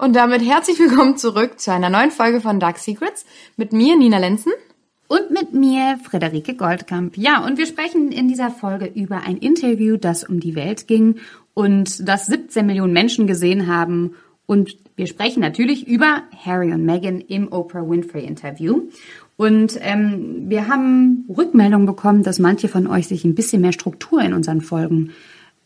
Und damit herzlich willkommen zurück zu einer neuen Folge von Dark Secrets mit mir, Nina Lenzen. Und mit mir, Friederike Goldkamp. Ja, und wir sprechen in dieser Folge über ein Interview, das um die Welt ging und das 17 Millionen Menschen gesehen haben. Und wir sprechen natürlich über Harry und Meghan im Oprah Winfrey Interview. Und ähm, wir haben Rückmeldungen bekommen, dass manche von euch sich ein bisschen mehr Struktur in unseren Folgen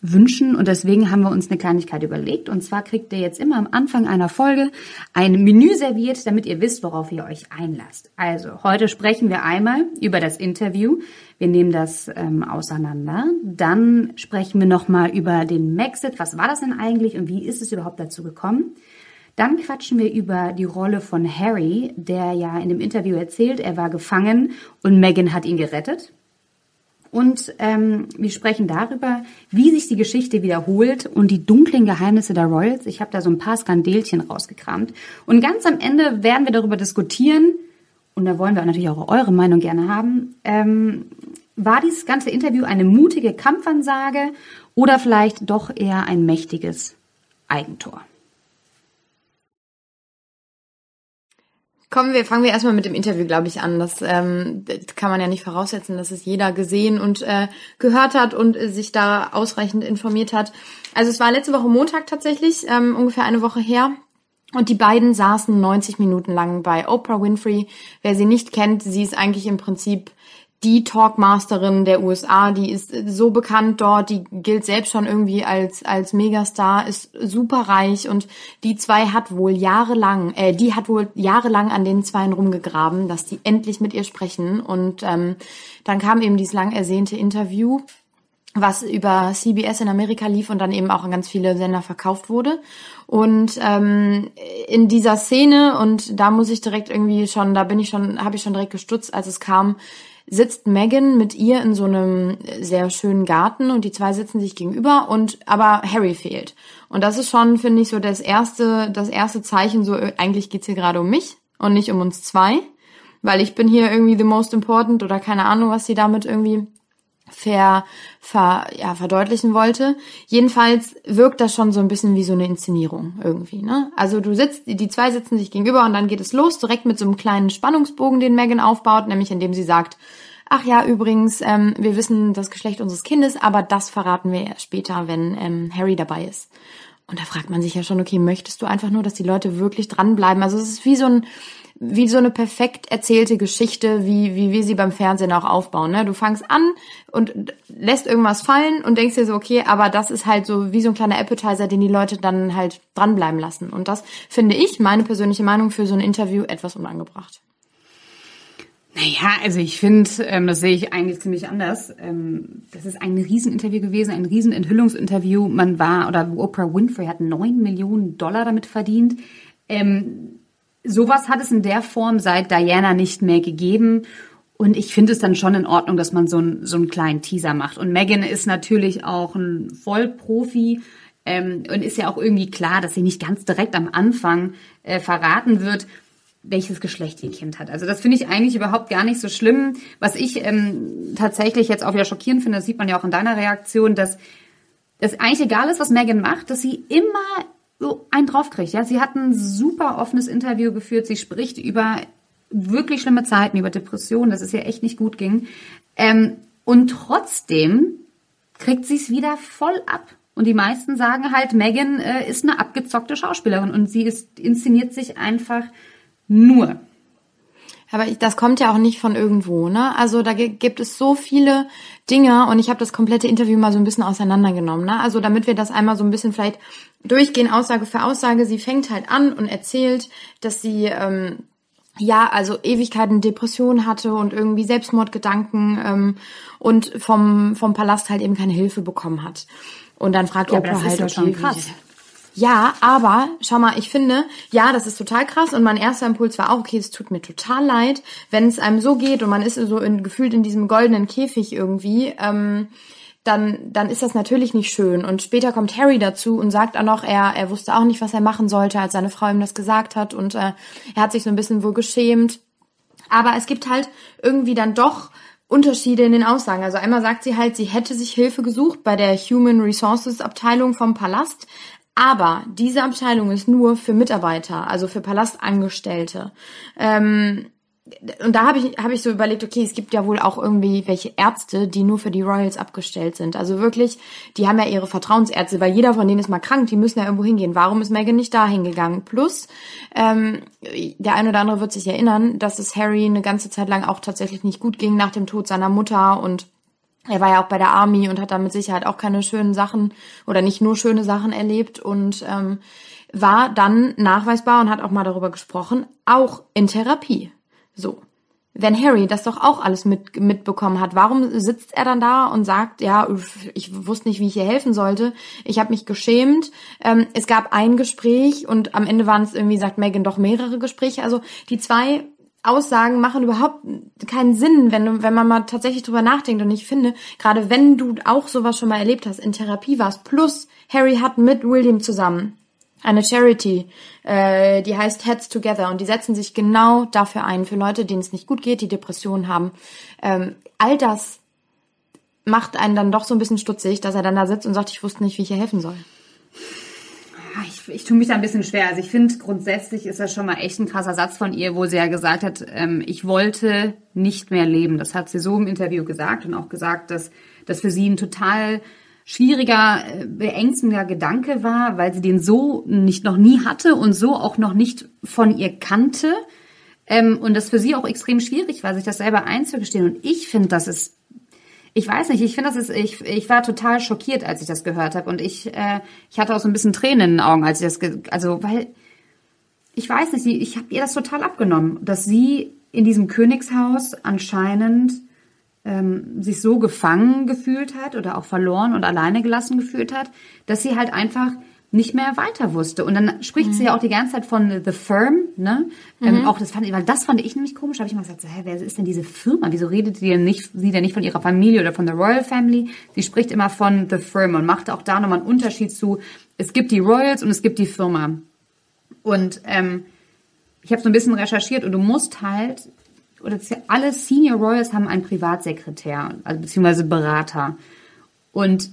wünschen. Und deswegen haben wir uns eine Kleinigkeit überlegt. Und zwar kriegt ihr jetzt immer am Anfang einer Folge ein Menü serviert, damit ihr wisst, worauf ihr euch einlasst. Also, heute sprechen wir einmal über das Interview. Wir nehmen das ähm, auseinander. Dann sprechen wir nochmal über den Maxit. Was war das denn eigentlich und wie ist es überhaupt dazu gekommen? Dann quatschen wir über die Rolle von Harry, der ja in dem Interview erzählt, er war gefangen und Meghan hat ihn gerettet. Und ähm, wir sprechen darüber, wie sich die Geschichte wiederholt und die dunklen Geheimnisse der Royals. Ich habe da so ein paar Skandelchen rausgekramt. Und ganz am Ende werden wir darüber diskutieren, und da wollen wir natürlich auch eure Meinung gerne haben, ähm, war dieses ganze Interview eine mutige Kampfansage oder vielleicht doch eher ein mächtiges Eigentor? Kommen wir, fangen wir erstmal mit dem Interview, glaube ich, an. Das, ähm, das kann man ja nicht voraussetzen, dass es jeder gesehen und äh, gehört hat und äh, sich da ausreichend informiert hat. Also es war letzte Woche Montag tatsächlich, ähm, ungefähr eine Woche her. Und die beiden saßen 90 Minuten lang bei Oprah Winfrey. Wer sie nicht kennt, sie ist eigentlich im Prinzip die Talkmasterin der USA, die ist so bekannt dort, die gilt selbst schon irgendwie als als Megastar, ist super reich und die zwei hat wohl jahrelang, äh, die hat wohl jahrelang an den Zweien rumgegraben, dass die endlich mit ihr sprechen und ähm, dann kam eben dieses lang ersehnte Interview was über CBS in Amerika lief und dann eben auch an ganz viele Sender verkauft wurde. Und ähm, in dieser Szene, und da muss ich direkt irgendwie schon, da bin ich schon, habe ich schon direkt gestutzt, als es kam, sitzt Megan mit ihr in so einem sehr schönen Garten und die zwei sitzen sich gegenüber und aber Harry fehlt. Und das ist schon, finde ich, so das erste, das erste Zeichen, so eigentlich geht's hier gerade um mich und nicht um uns zwei, weil ich bin hier irgendwie the most important oder keine Ahnung, was sie damit irgendwie ver, ver, ja, verdeutlichen wollte. Jedenfalls wirkt das schon so ein bisschen wie so eine Inszenierung irgendwie. Ne? Also du sitzt, die zwei sitzen sich gegenüber und dann geht es los, direkt mit so einem kleinen Spannungsbogen, den Megan aufbaut, nämlich indem sie sagt, ach ja, übrigens, ähm, wir wissen das Geschlecht unseres Kindes, aber das verraten wir später, wenn ähm, Harry dabei ist. Und da fragt man sich ja schon, okay, möchtest du einfach nur, dass die Leute wirklich dranbleiben? Also es ist wie so ein wie so eine perfekt erzählte Geschichte, wie, wie wir sie beim Fernsehen auch aufbauen. Ne? Du fangst an und lässt irgendwas fallen und denkst dir so, okay, aber das ist halt so wie so ein kleiner Appetizer, den die Leute dann halt dranbleiben lassen. Und das finde ich, meine persönliche Meinung, für so ein Interview etwas unangebracht. Naja, also ich finde, ähm, das sehe ich eigentlich ziemlich anders. Ähm, das ist ein Rieseninterview gewesen, ein Riesenenthüllungsinterview. Man war, oder Oprah Winfrey hat neun Millionen Dollar damit verdient. Ähm, sowas hat es in der Form seit Diana nicht mehr gegeben. Und ich finde es dann schon in Ordnung, dass man so, ein, so einen kleinen Teaser macht. Und Megan ist natürlich auch ein Vollprofi ähm, und ist ja auch irgendwie klar, dass sie nicht ganz direkt am Anfang äh, verraten wird, welches Geschlecht ihr Kind hat. Also das finde ich eigentlich überhaupt gar nicht so schlimm. Was ich ähm, tatsächlich jetzt auch wieder schockierend finde, das sieht man ja auch in deiner Reaktion, dass es eigentlich egal ist, was Megan macht, dass sie immer so einen draufkriegt. Ja, sie hat ein super offenes Interview geführt. Sie spricht über wirklich schlimme Zeiten, über Depressionen, dass es ihr echt nicht gut ging. Ähm, und trotzdem kriegt sie es wieder voll ab. Und die meisten sagen halt, Megan äh, ist eine abgezockte Schauspielerin und sie ist, inszeniert sich einfach nur. Aber das kommt ja auch nicht von irgendwo, ne? Also da gibt es so viele Dinge und ich habe das komplette Interview mal so ein bisschen auseinandergenommen, ne? Also damit wir das einmal so ein bisschen vielleicht durchgehen, Aussage für Aussage. Sie fängt halt an und erzählt, dass sie ähm, ja, also Ewigkeiten Depression hatte und irgendwie Selbstmordgedanken ähm, und vom, vom Palast halt eben keine Hilfe bekommen hat. Und dann fragt ja, Oprah halt, okay, schon krass. Ja, aber schau mal, ich finde, ja, das ist total krass und mein erster Impuls war auch, okay, es tut mir total leid, wenn es einem so geht und man ist so in, gefühlt in diesem goldenen Käfig irgendwie. Ähm, dann, dann ist das natürlich nicht schön. Und später kommt Harry dazu und sagt auch noch, er, er wusste auch nicht, was er machen sollte, als seine Frau ihm das gesagt hat. Und äh, er hat sich so ein bisschen wohl geschämt. Aber es gibt halt irgendwie dann doch Unterschiede in den Aussagen. Also einmal sagt sie halt, sie hätte sich Hilfe gesucht bei der Human Resources Abteilung vom Palast. Aber diese Abteilung ist nur für Mitarbeiter, also für Palastangestellte. Ähm, und da habe ich, hab ich so überlegt, okay, es gibt ja wohl auch irgendwie welche Ärzte, die nur für die Royals abgestellt sind. Also wirklich, die haben ja ihre Vertrauensärzte, weil jeder von denen ist mal krank, die müssen ja irgendwo hingehen. Warum ist Megan nicht da hingegangen? Plus, ähm, der eine oder andere wird sich erinnern, dass es Harry eine ganze Zeit lang auch tatsächlich nicht gut ging nach dem Tod seiner Mutter und er war ja auch bei der Army und hat da mit Sicherheit auch keine schönen Sachen oder nicht nur schöne Sachen erlebt und ähm, war dann nachweisbar und hat auch mal darüber gesprochen, auch in Therapie. So. Wenn Harry das doch auch alles mit, mitbekommen hat, warum sitzt er dann da und sagt, ja, ich wusste nicht, wie ich ihr helfen sollte, ich habe mich geschämt, ähm, es gab ein Gespräch und am Ende waren es irgendwie, sagt Megan, doch mehrere Gespräche. Also die zwei Aussagen machen überhaupt keinen Sinn, wenn, wenn man mal tatsächlich drüber nachdenkt. Und ich finde, gerade wenn du auch sowas schon mal erlebt hast, in Therapie warst, plus Harry hat mit William zusammen eine Charity, äh, die heißt Heads Together und die setzen sich genau dafür ein, für Leute, denen es nicht gut geht, die Depressionen haben. Ähm, all das macht einen dann doch so ein bisschen stutzig, dass er dann da sitzt und sagt, ich wusste nicht, wie ich ihr helfen soll. Ich, ich tue mich da ein bisschen schwer. Also ich finde, grundsätzlich ist das schon mal echt ein krasser Satz von ihr, wo sie ja gesagt hat, ähm, ich wollte nicht mehr leben. Das hat sie so im Interview gesagt und auch gesagt, dass das für sie ein total schwieriger, äh, beängstigender Gedanke war, weil sie den so nicht noch nie hatte und so auch noch nicht von ihr kannte. Ähm, und das für sie auch extrem schwierig war, sich das selber einzugestehen. Und ich finde, das ist, ich weiß nicht, ich finde, das ist, ich, ich war total schockiert, als ich das gehört habe. Und ich, äh, ich hatte auch so ein bisschen Tränen in den Augen, als ich das, also, weil, ich weiß nicht, ich habe ihr das total abgenommen, dass sie in diesem Königshaus anscheinend ähm, sich so gefangen gefühlt hat oder auch verloren und alleine gelassen gefühlt hat, dass sie halt einfach nicht mehr weiter wusste. Und dann spricht mhm. sie ja auch die ganze Zeit von The Firm, ne? Ähm, mhm. Ähm, auch das fand ich, weil das fand ich nämlich komisch. Da habe ich mal gesagt, so, hä, wer ist denn diese Firma? Wieso redet sie denn nicht, sie denn nicht von ihrer Familie oder von der Royal Family? Sie spricht immer von The Firm und macht auch da nochmal einen Unterschied zu, es gibt die Royals und es gibt die Firma. Und ähm, ich habe so ein bisschen recherchiert und du musst halt oder alle Senior Royals haben einen Privatsekretär, also beziehungsweise Berater. Und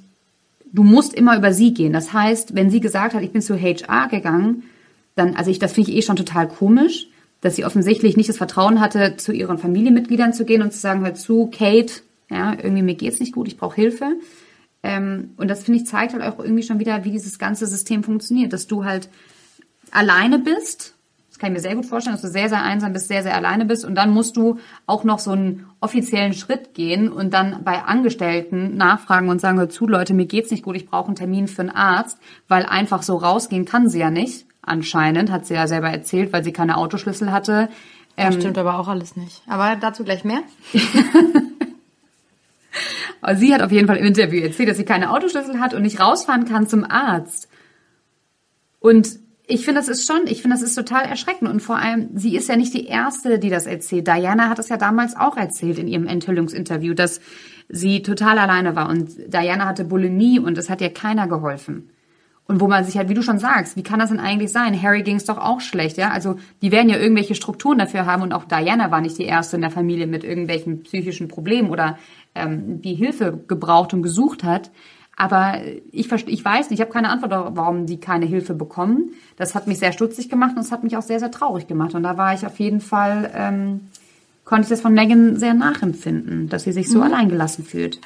du musst immer über sie gehen. Das heißt, wenn sie gesagt hat, ich bin zu HR gegangen, dann, also ich, das finde ich eh schon total komisch, dass sie offensichtlich nicht das Vertrauen hatte, zu ihren Familienmitgliedern zu gehen und zu sagen, hör zu, Kate, ja, irgendwie mir geht's nicht gut, ich brauche Hilfe. Ähm, und das finde ich zeigt halt auch irgendwie schon wieder, wie dieses ganze System funktioniert, dass du halt alleine bist kann ich mir sehr gut vorstellen, dass du sehr, sehr einsam bist, sehr, sehr alleine bist und dann musst du auch noch so einen offiziellen Schritt gehen und dann bei Angestellten nachfragen und sagen, hör zu, Leute, mir geht's nicht gut, ich brauche einen Termin für einen Arzt, weil einfach so rausgehen kann sie ja nicht. Anscheinend, hat sie ja selber erzählt, weil sie keine Autoschlüssel hatte. Das ähm, stimmt aber auch alles nicht. Aber dazu gleich mehr. sie hat auf jeden Fall im Interview erzählt, dass sie keine Autoschlüssel hat und nicht rausfahren kann zum Arzt. Und ich finde, das ist schon, ich finde, das ist total erschreckend. Und vor allem, sie ist ja nicht die Erste, die das erzählt. Diana hat es ja damals auch erzählt in ihrem Enthüllungsinterview, dass sie total alleine war. Und Diana hatte Bulimie und es hat ihr keiner geholfen. Und wo man sich halt, wie du schon sagst, wie kann das denn eigentlich sein? Harry ging es doch auch schlecht, ja? Also die werden ja irgendwelche Strukturen dafür haben und auch Diana war nicht die erste in der Familie mit irgendwelchen psychischen Problemen oder ähm, die Hilfe gebraucht und gesucht hat. Aber ich, ich weiß nicht, ich habe keine Antwort warum die keine Hilfe bekommen. Das hat mich sehr stutzig gemacht und es hat mich auch sehr, sehr traurig gemacht. Und da war ich auf jeden Fall, ähm, konnte ich das von Megan sehr nachempfinden, dass sie sich so mhm. alleingelassen fühlt.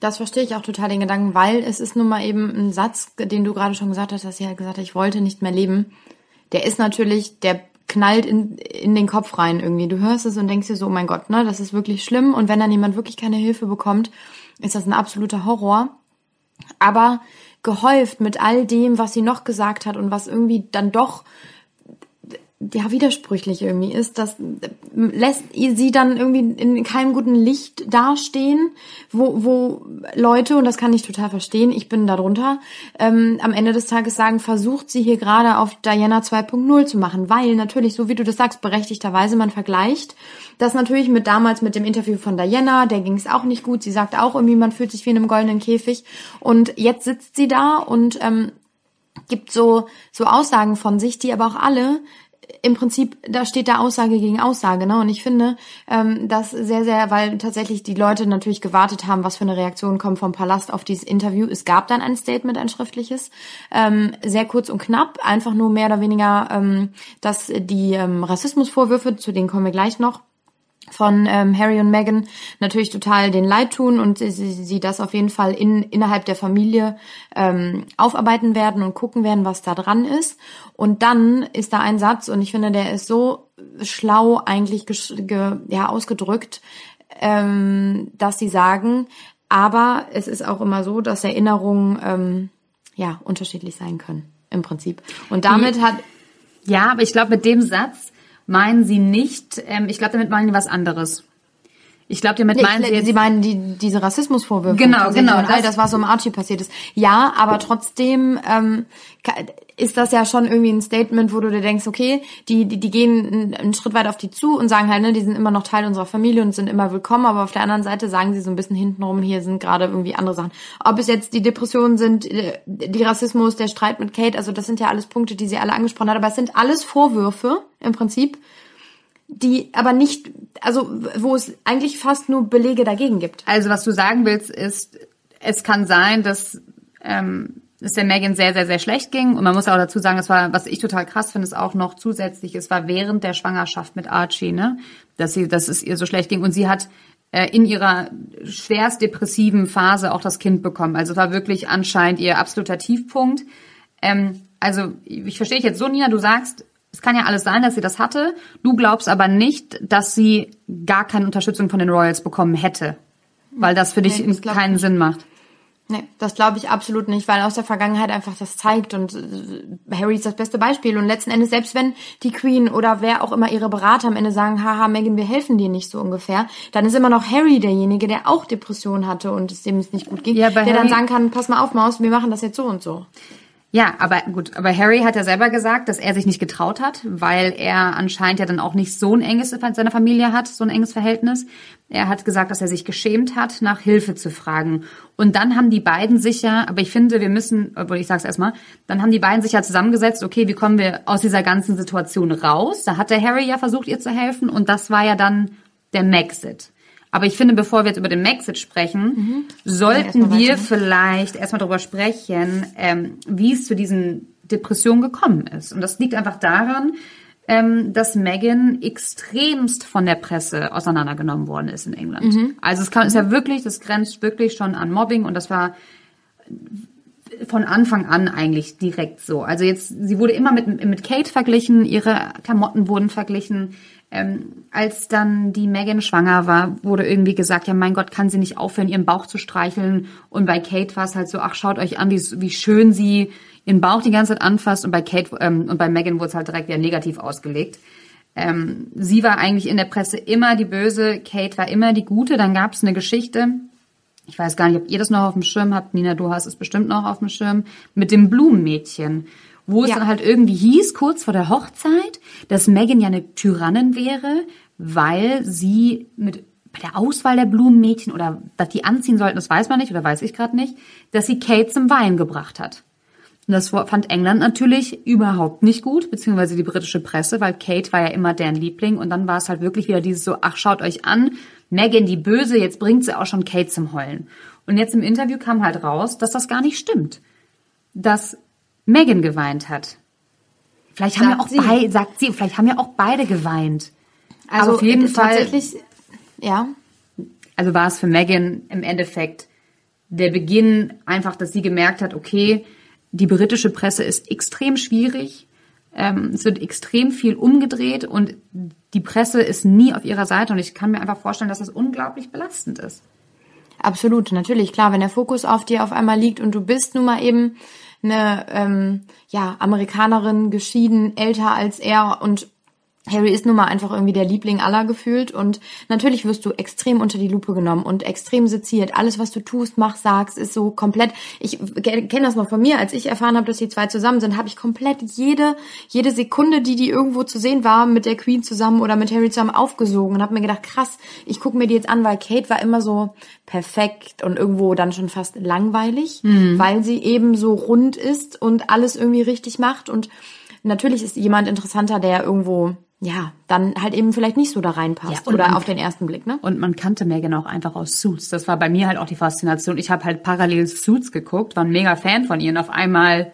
Das verstehe ich auch total den Gedanken, weil es ist nun mal eben ein Satz, den du gerade schon gesagt hast, dass sie halt gesagt hat, ich wollte nicht mehr leben. Der ist natürlich, der knallt in, in den Kopf rein irgendwie. Du hörst es und denkst dir so, oh mein Gott, ne, das ist wirklich schlimm. Und wenn dann jemand wirklich keine Hilfe bekommt, ist das ein absoluter Horror aber gehäuft mit all dem, was sie noch gesagt hat und was irgendwie dann doch ja widersprüchlich irgendwie ist, das lässt sie dann irgendwie in keinem guten Licht dastehen, wo, wo Leute, und das kann ich total verstehen, ich bin darunter, ähm, am Ende des Tages sagen, versucht sie hier gerade auf Diana 2.0 zu machen, weil natürlich, so wie du das sagst, berechtigterweise man vergleicht, das natürlich mit damals mit dem Interview von Diana, der ging es auch nicht gut, sie sagt auch irgendwie, man fühlt sich wie in einem goldenen Käfig. Und jetzt sitzt sie da und ähm, gibt so, so Aussagen von sich, die aber auch alle im Prinzip, da steht da Aussage gegen Aussage, ne? Und ich finde ähm, das sehr, sehr, weil tatsächlich die Leute natürlich gewartet haben, was für eine Reaktion kommt vom Palast auf dieses Interview. Es gab dann ein Statement, ein schriftliches, ähm, sehr kurz und knapp, einfach nur mehr oder weniger, ähm, dass die ähm, Rassismusvorwürfe, zu denen kommen wir gleich noch, von ähm, Harry und Meghan natürlich total den Leid tun und sie, sie das auf jeden Fall in, innerhalb der Familie ähm, aufarbeiten werden und gucken werden, was da dran ist. Und dann ist da ein Satz und ich finde, der ist so schlau eigentlich ge, ja, ausgedrückt, ähm, dass sie sagen, aber es ist auch immer so, dass Erinnerungen ähm, ja unterschiedlich sein können im Prinzip. Und damit hat ja, aber ich glaube, mit dem Satz meinen Sie nicht, ähm, ich glaube, damit meinen Sie was anderes. Ich glaube, damit meinen Sie jetzt, Sie meinen die, diese Rassismusvorwürfe. Genau, genau. Und all das, was um Archie passiert ist. Ja, aber trotzdem ähm, ist das ja schon irgendwie ein Statement, wo du dir denkst, okay, die, die, die gehen einen Schritt weit auf die zu und sagen halt, ne, die sind immer noch Teil unserer Familie und sind immer willkommen, aber auf der anderen Seite sagen sie so ein bisschen hintenrum, hier sind gerade irgendwie andere Sachen. Ob es jetzt die Depressionen sind, äh, die Rassismus, der Streit mit Kate, also das sind ja alles Punkte, die sie alle angesprochen hat, aber es sind alles Vorwürfe im Prinzip, die aber nicht, also wo es eigentlich fast nur Belege dagegen gibt. Also was du sagen willst, ist, es kann sein, dass ähm, es der Megan sehr, sehr, sehr schlecht ging. Und man muss auch dazu sagen, es war, was ich total krass finde, ist auch noch zusätzlich, es war während der Schwangerschaft mit Archie, ne, dass sie, dass es ihr so schlecht ging. Und sie hat äh, in ihrer schwerst depressiven Phase auch das Kind bekommen. Also es war wirklich anscheinend ihr absoluter Tiefpunkt. Ähm, also ich verstehe dich jetzt so, Nina, du sagst, es kann ja alles sein, dass sie das hatte. Du glaubst aber nicht, dass sie gar keine Unterstützung von den Royals bekommen hätte. Weil das für dich nee, keinen Sinn macht. Nee, das glaube ich absolut nicht, weil aus der Vergangenheit einfach das zeigt und äh, Harry ist das beste Beispiel und letzten Endes, selbst wenn die Queen oder wer auch immer ihre Berater am Ende sagen, haha, Megan, wir helfen dir nicht so ungefähr, dann ist immer noch Harry derjenige, der auch Depressionen hatte und es dem es nicht gut ging, ja, der Harry dann sagen kann, pass mal auf, Maus, wir machen das jetzt so und so. Ja, aber gut, aber Harry hat ja selber gesagt, dass er sich nicht getraut hat, weil er anscheinend ja dann auch nicht so ein enges mit seiner Familie hat, so ein enges Verhältnis. Er hat gesagt, dass er sich geschämt hat, nach Hilfe zu fragen. Und dann haben die beiden sich ja, aber ich finde, wir müssen, obwohl ich sag's erstmal, dann haben die beiden sich ja zusammengesetzt, okay, wie kommen wir aus dieser ganzen Situation raus? Da hat der Harry ja versucht, ihr zu helfen und das war ja dann der Maxit. Aber ich finde, bevor wir jetzt über den Maxit sprechen, mhm. sollten ja, wir vielleicht erstmal darüber sprechen, ähm, wie es zu diesen Depressionen gekommen ist. Und das liegt einfach daran, ähm, dass Megan extremst von der Presse auseinandergenommen worden ist in England. Mhm. Also es kann, ist ja wirklich, das grenzt wirklich schon an Mobbing und das war von Anfang an eigentlich direkt so. Also jetzt, sie wurde immer mit, mit Kate verglichen, ihre Klamotten wurden verglichen. Ähm, als dann die Megan schwanger war, wurde irgendwie gesagt, ja mein Gott, kann sie nicht aufhören, ihren Bauch zu streicheln. Und bei Kate war es halt so, ach schaut euch an, wie, wie schön sie ihren Bauch die ganze Zeit anfasst. Und bei Kate ähm, und bei Megan wurde es halt direkt wieder negativ ausgelegt. Ähm, sie war eigentlich in der Presse immer die Böse, Kate war immer die Gute. Dann gab es eine Geschichte, ich weiß gar nicht, ob ihr das noch auf dem Schirm habt. Nina, du hast es bestimmt noch auf dem Schirm, mit dem Blumenmädchen wo es ja. dann halt irgendwie hieß, kurz vor der Hochzeit, dass Megan ja eine Tyrannin wäre, weil sie mit bei der Auswahl der Blumenmädchen oder dass die anziehen sollten, das weiß man nicht oder weiß ich gerade nicht, dass sie Kate zum Wein gebracht hat. Und das fand England natürlich überhaupt nicht gut, beziehungsweise die britische Presse, weil Kate war ja immer deren Liebling und dann war es halt wirklich wieder dieses so, ach schaut euch an, Megan die Böse, jetzt bringt sie auch schon Kate zum Heulen. Und jetzt im Interview kam halt raus, dass das gar nicht stimmt. Dass Megan geweint hat. Vielleicht haben sagt ja auch beide, sagt sie, vielleicht haben ja auch beide geweint. Also Aber auf jeden Fall. Ja. Also war es für Megan im Endeffekt der Beginn einfach, dass sie gemerkt hat, okay, die britische Presse ist extrem schwierig. Ähm, es wird extrem viel umgedreht und die Presse ist nie auf ihrer Seite und ich kann mir einfach vorstellen, dass das unglaublich belastend ist. Absolut, natürlich, klar, wenn der Fokus auf dir auf einmal liegt und du bist nun mal eben eine ähm, ja, Amerikanerin, geschieden, älter als er und Harry ist nun mal einfach irgendwie der Liebling aller gefühlt und natürlich wirst du extrem unter die Lupe genommen und extrem seziert. Alles, was du tust, mach, sagst, ist so komplett. Ich kenne das noch von mir, als ich erfahren habe, dass die zwei zusammen sind, habe ich komplett jede jede Sekunde, die die irgendwo zu sehen war, mit der Queen zusammen oder mit Harry zusammen aufgesogen und habe mir gedacht, krass, ich gucke mir die jetzt an, weil Kate war immer so perfekt und irgendwo dann schon fast langweilig, mhm. weil sie eben so rund ist und alles irgendwie richtig macht und natürlich ist jemand interessanter, der irgendwo ja, dann halt eben vielleicht nicht so da reinpasst Ja, oder man- auf den ersten Blick, ne? Und man kannte Megan auch einfach aus Suits. Das war bei mir halt auch die Faszination. Ich habe halt parallel Suits geguckt, war ein mega Fan von ihr und auf einmal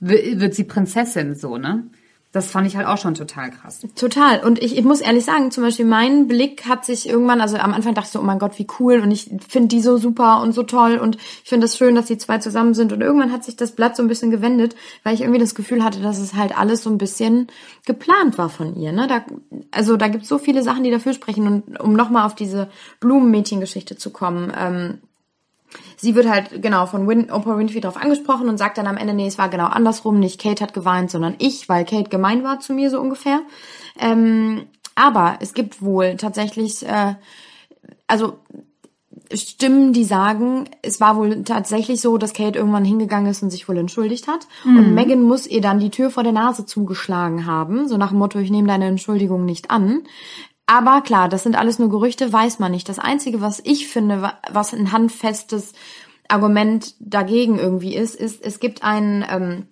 wi- wird sie Prinzessin so, ne? Das fand ich halt auch schon total krass. Total. Und ich, ich muss ehrlich sagen, zum Beispiel mein Blick hat sich irgendwann, also am Anfang dachte ich so, oh mein Gott, wie cool und ich finde die so super und so toll und ich finde das schön, dass die zwei zusammen sind und irgendwann hat sich das Blatt so ein bisschen gewendet, weil ich irgendwie das Gefühl hatte, dass es halt alles so ein bisschen geplant war von ihr. Ne? Da, also da gibt es so viele Sachen, die dafür sprechen und um nochmal auf diese Blumenmädchen-Geschichte zu kommen, ähm, sie wird halt genau von Win Oprah Winfrey darauf angesprochen und sagt dann am Ende, nee, es war genau andersrum, nicht Kate hat geweint, sondern ich, weil Kate gemein war zu mir so ungefähr. Ähm, aber es gibt wohl tatsächlich, äh, also Stimmen, die sagen, es war wohl tatsächlich so, dass Kate irgendwann hingegangen ist und sich wohl entschuldigt hat. Und Megan muss ihr dann die Tür vor der Nase zugeschlagen haben, so nach dem Motto, ich nehme deine Entschuldigung nicht an. Aber klar, das sind alles nur Gerüchte, weiß man nicht. Das Einzige, was ich finde, wa- was ein handfestes Argument dagegen irgendwie ist, ist, es gibt einen, ähm,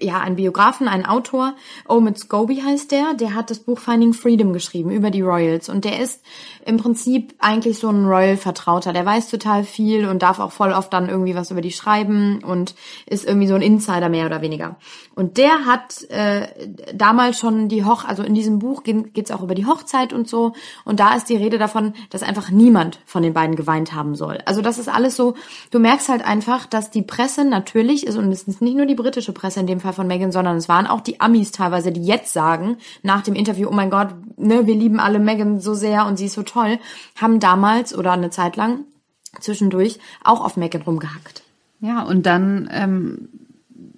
ja, einen Biografen, einen Autor, Omid Scobie heißt der, der hat das Buch Finding Freedom geschrieben über die Royals. Und der ist im Prinzip eigentlich so ein Royal-Vertrauter, der weiß total viel und darf auch voll oft dann irgendwie was über die schreiben und ist irgendwie so ein Insider mehr oder weniger. Und der hat äh, damals schon die Hoch, also in diesem Buch geht es auch über die Hochzeit und so. Und da ist die Rede davon, dass einfach niemand von den beiden geweint haben soll. Also das ist alles so, du merkst halt einfach, dass die Presse natürlich ist und es ist nicht nur die britische Presse in dem Fall von Meghan, sondern es waren auch die Amis teilweise, die jetzt sagen, nach dem Interview, oh mein Gott, ne, wir lieben alle Meghan so sehr und sie ist so toll, haben damals oder eine Zeit lang zwischendurch auch auf Meghan rumgehackt. Ja, und dann ähm,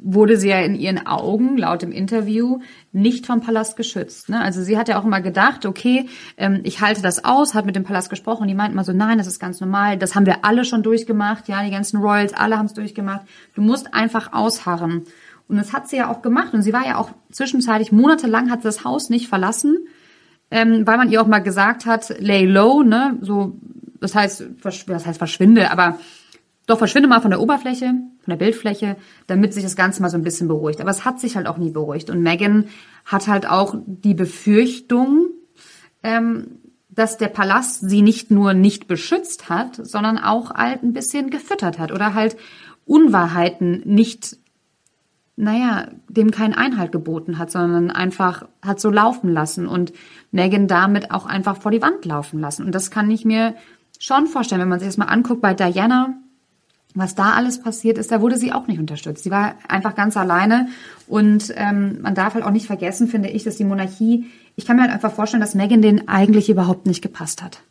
wurde sie ja in ihren Augen, laut dem Interview, nicht vom Palast geschützt. Ne? Also sie hat ja auch immer gedacht, okay, ähm, ich halte das aus, hat mit dem Palast gesprochen die meinten mal so, nein, das ist ganz normal, das haben wir alle schon durchgemacht, ja, die ganzen Royals, alle haben es durchgemacht. Du musst einfach ausharren. Und das hat sie ja auch gemacht und sie war ja auch zwischenzeitlich, monatelang hat sie das Haus nicht verlassen, ähm, weil man ihr auch mal gesagt hat, lay low, ne, so, das heißt, das heißt verschwinde, aber doch verschwinde mal von der Oberfläche, von der Bildfläche, damit sich das Ganze mal so ein bisschen beruhigt. Aber es hat sich halt auch nie beruhigt. Und Megan hat halt auch die Befürchtung, ähm, dass der Palast sie nicht nur nicht beschützt hat, sondern auch halt ein bisschen gefüttert hat oder halt Unwahrheiten nicht, naja, dem keinen Einhalt geboten hat, sondern einfach hat so laufen lassen und Megan damit auch einfach vor die Wand laufen lassen. Und das kann ich mir schon vorstellen, wenn man sich das mal anguckt bei Diana, was da alles passiert ist, da wurde sie auch nicht unterstützt. Sie war einfach ganz alleine und ähm, man darf halt auch nicht vergessen, finde ich, dass die Monarchie, ich kann mir halt einfach vorstellen, dass Megan den eigentlich überhaupt nicht gepasst hat.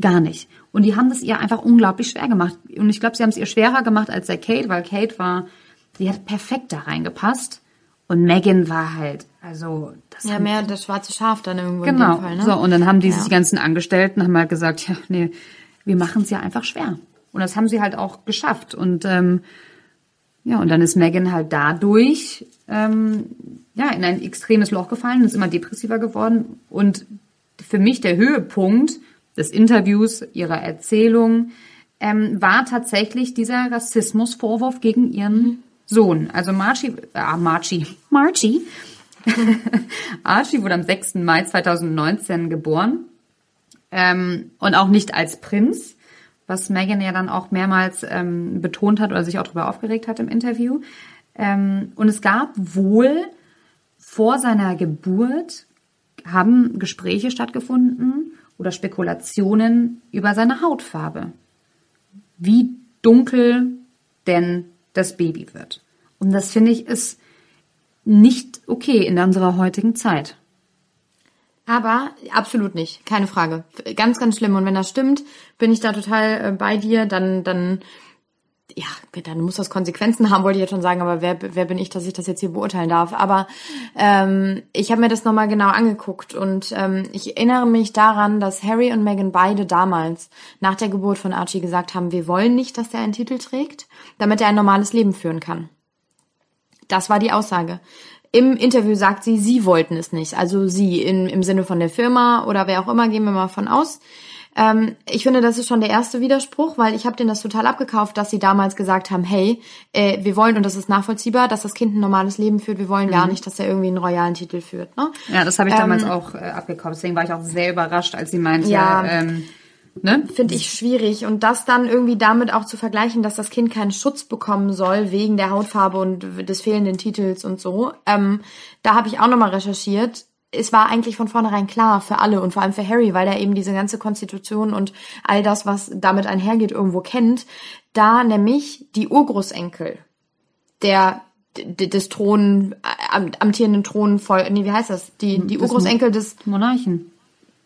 Gar nicht. Und die haben das ihr einfach unglaublich schwer gemacht. Und ich glaube, sie haben es ihr schwerer gemacht als der Kate, weil Kate war, die hat perfekt da reingepasst. Und Megan war halt, also das Ja, mehr das schwarze Schaf dann irgendwo in Genau. dem Fall, ne? So, und dann haben die Ja. sich die ganzen Angestellten haben halt gesagt, ja, nee, wir machen es ja einfach schwer. Und das haben sie halt auch geschafft. Und ähm, ja, und dann ist Megan halt dadurch ähm, ja in ein extremes Loch gefallen, ist immer depressiver geworden. Und für mich der Höhepunkt des Interviews, ihrer Erzählung, ähm, war tatsächlich dieser Rassismusvorwurf gegen ihren Sohn. Also Marchie, ah, Marchie, Marchie, Archie wurde am 6. Mai 2019 geboren ähm, und auch nicht als Prinz, was Megan ja dann auch mehrmals ähm, betont hat oder sich auch darüber aufgeregt hat im Interview. Ähm, und es gab wohl vor seiner Geburt haben Gespräche stattgefunden oder Spekulationen über seine Hautfarbe. Wie dunkel denn das Baby wird. Und das finde ich ist nicht okay in unserer heutigen Zeit. Aber absolut nicht, keine Frage. Ganz, ganz schlimm. Und wenn das stimmt, bin ich da total äh, bei dir. Dann, dann, ja, dann muss das Konsequenzen haben, wollte ich jetzt schon sagen. Aber wer, wer bin ich, dass ich das jetzt hier beurteilen darf? Aber ähm, ich habe mir das nochmal genau angeguckt und ähm, ich erinnere mich daran, dass Harry und Meghan beide damals nach der Geburt von Archie gesagt haben, wir wollen nicht, dass er einen Titel trägt, damit er ein normales Leben führen kann. Das war die Aussage. Im Interview sagt sie, sie wollten es nicht. Also sie in, im Sinne von der Firma oder wer auch immer, gehen wir mal von aus. Ähm, ich finde, das ist schon der erste Widerspruch, weil ich habe denen das total abgekauft, dass sie damals gesagt haben, hey, äh, wir wollen, und das ist nachvollziehbar, dass das Kind ein normales Leben führt, wir wollen mhm. gar nicht, dass er irgendwie einen royalen Titel führt. Ne? Ja, das habe ich damals ähm, auch äh, abgekauft, deswegen war ich auch sehr überrascht, als sie meinte, ja, ähm, Ne? Finde ich schwierig. Und das dann irgendwie damit auch zu vergleichen, dass das Kind keinen Schutz bekommen soll wegen der Hautfarbe und des fehlenden Titels und so. Ähm, da habe ich auch nochmal recherchiert. Es war eigentlich von vornherein klar für alle und vor allem für Harry, weil er eben diese ganze Konstitution und all das, was damit einhergeht, irgendwo kennt. Da nämlich die Urgroßenkel der des Thron, amtierenden Thron voll, nee, wie heißt das? Die, die Urgroßenkel des Monarchen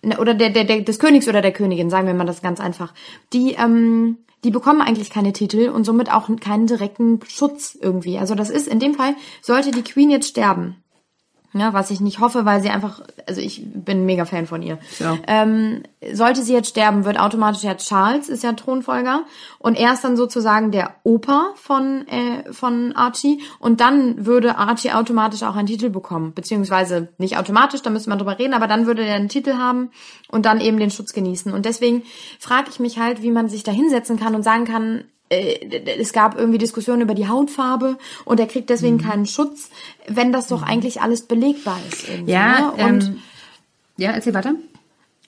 Ne, oder der, der, der des Königs oder der Königin, sagen wir mal das ganz einfach, die, ähm, die bekommen eigentlich keine Titel und somit auch keinen direkten Schutz irgendwie. Also das ist in dem Fall, sollte die Queen jetzt sterben, ja, was ich nicht hoffe, weil sie einfach, also ich bin mega Fan von ihr. Ja. Ähm, sollte sie jetzt sterben, wird automatisch ja Charles, ist ja Thronfolger. Und er ist dann sozusagen der Opa von, äh, von Archie. Und dann würde Archie automatisch auch einen Titel bekommen. Beziehungsweise nicht automatisch, da müssen wir drüber reden, aber dann würde er einen Titel haben und dann eben den Schutz genießen. Und deswegen frage ich mich halt, wie man sich da hinsetzen kann und sagen kann, es gab irgendwie Diskussionen über die Hautfarbe und er kriegt deswegen mhm. keinen Schutz, wenn das doch eigentlich alles belegbar ist. Ja, ne? und ähm, ja, erzähl weiter.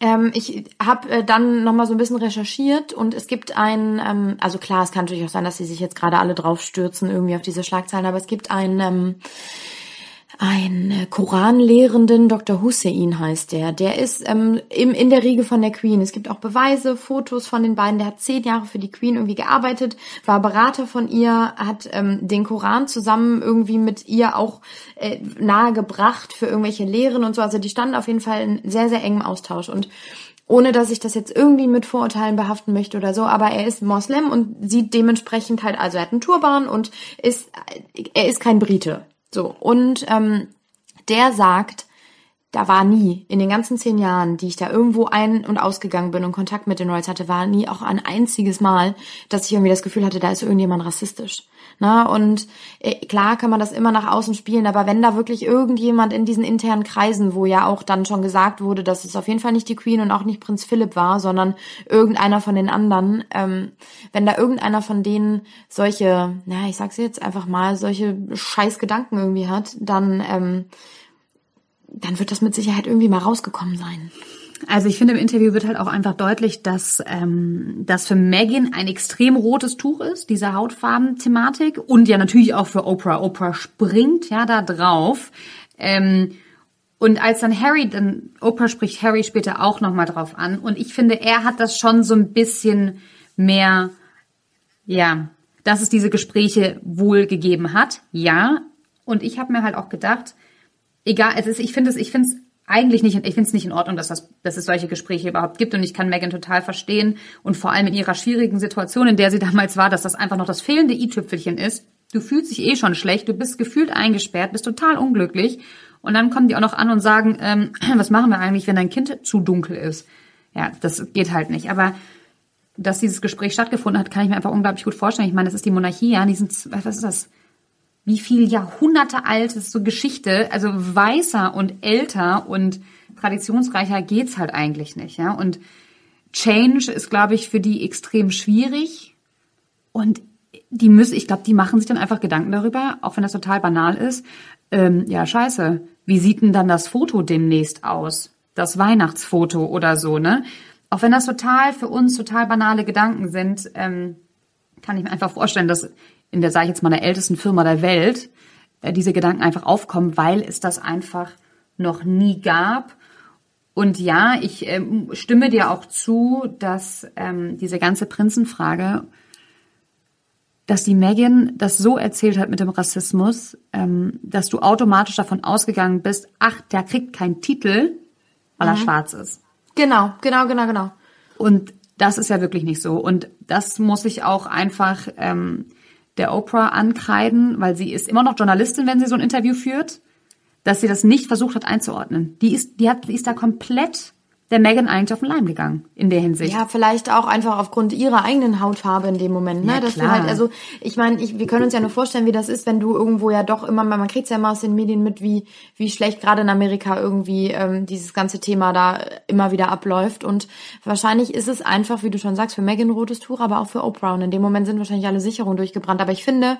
Ähm, ich habe äh, dann noch mal so ein bisschen recherchiert und es gibt ein, ähm, also klar, es kann natürlich auch sein, dass sie sich jetzt gerade alle drauf stürzen irgendwie auf diese Schlagzeilen, aber es gibt ein ähm, ein Koranlehrenden, Dr. Hussein heißt der. Der ist ähm, im, in der Riege von der Queen. Es gibt auch Beweise, Fotos von den beiden. Der hat zehn Jahre für die Queen irgendwie gearbeitet, war Berater von ihr, hat ähm, den Koran zusammen irgendwie mit ihr auch äh, nahegebracht für irgendwelche Lehren und so. Also die standen auf jeden Fall in sehr, sehr engem Austausch. Und ohne dass ich das jetzt irgendwie mit Vorurteilen behaften möchte oder so, aber er ist Moslem und sieht dementsprechend halt, also er hat einen Turban und ist, er ist kein Brite. So, und ähm, der sagt, da war nie, in den ganzen zehn Jahren, die ich da irgendwo ein- und ausgegangen bin und Kontakt mit den Royals hatte, war nie auch ein einziges Mal, dass ich irgendwie das Gefühl hatte, da ist irgendjemand rassistisch. Na, und äh, klar kann man das immer nach außen spielen, aber wenn da wirklich irgendjemand in diesen internen Kreisen, wo ja auch dann schon gesagt wurde, dass es auf jeden Fall nicht die Queen und auch nicht Prinz Philipp war, sondern irgendeiner von den anderen, ähm, wenn da irgendeiner von denen solche, na, ich sag's jetzt einfach mal, solche scheiß Gedanken irgendwie hat, dann ähm, dann wird das mit Sicherheit irgendwie mal rausgekommen sein. Also ich finde, im Interview wird halt auch einfach deutlich, dass ähm, das für Megan ein extrem rotes Tuch ist, diese Hautfarben-Thematik. Und ja natürlich auch für Oprah. Oprah springt ja da drauf. Ähm, und als dann Harry, dann Oprah spricht Harry später auch nochmal drauf an. Und ich finde, er hat das schon so ein bisschen mehr, ja, dass es diese Gespräche wohl gegeben hat. Ja. Und ich habe mir halt auch gedacht, egal, es ist, ich finde es, ich finde es eigentlich nicht, ich finde es nicht in Ordnung, dass, das, dass es solche Gespräche überhaupt gibt und ich kann Megan total verstehen und vor allem in ihrer schwierigen Situation, in der sie damals war, dass das einfach noch das fehlende i-Tüpfelchen ist. Du fühlst dich eh schon schlecht, du bist gefühlt eingesperrt, bist total unglücklich und dann kommen die auch noch an und sagen, ähm, was machen wir eigentlich, wenn dein Kind zu dunkel ist? Ja, das geht halt nicht. Aber dass dieses Gespräch stattgefunden hat, kann ich mir einfach unglaublich gut vorstellen. Ich meine, das ist die Monarchie, ja, die sind, was ist das? Wie viel Jahrhunderte alt ist so Geschichte, also weißer und älter und traditionsreicher geht's halt eigentlich nicht, ja. Und Change ist, glaube ich, für die extrem schwierig und die müssen, ich glaube, die machen sich dann einfach Gedanken darüber, auch wenn das total banal ist. Ähm, ja, scheiße, wie sieht denn dann das Foto demnächst aus? Das Weihnachtsfoto oder so, ne? Auch wenn das total für uns total banale Gedanken sind, ähm, kann ich mir einfach vorstellen, dass in der, sage ich jetzt mal, der ältesten Firma der Welt, äh, diese Gedanken einfach aufkommen, weil es das einfach noch nie gab. Und ja, ich ähm, stimme dir auch zu, dass ähm, diese ganze Prinzenfrage, dass die Megan das so erzählt hat mit dem Rassismus, ähm, dass du automatisch davon ausgegangen bist, ach, der kriegt keinen Titel, weil mhm. er schwarz ist. Genau, genau, genau, genau. Und das ist ja wirklich nicht so. Und das muss ich auch einfach ähm, der Oprah ankreiden, weil sie ist immer noch Journalistin, wenn sie so ein Interview führt, dass sie das nicht versucht hat einzuordnen. Die ist, die hat, die ist da komplett der Megan eigentlich auf den Leim gegangen in der Hinsicht. Ja, vielleicht auch einfach aufgrund ihrer eigenen Hautfarbe in dem Moment, ne? Ja, Dass klar. du halt, also ich meine, ich, wir können uns ja nur vorstellen, wie das ist, wenn du irgendwo ja doch immer, man kriegt's ja immer aus den Medien mit, wie wie schlecht gerade in Amerika irgendwie ähm, dieses ganze Thema da immer wieder abläuft. Und wahrscheinlich ist es einfach, wie du schon sagst, für Megan rotes Tuch, aber auch für Oprah. Und in dem Moment sind wahrscheinlich alle Sicherungen durchgebrannt. Aber ich finde,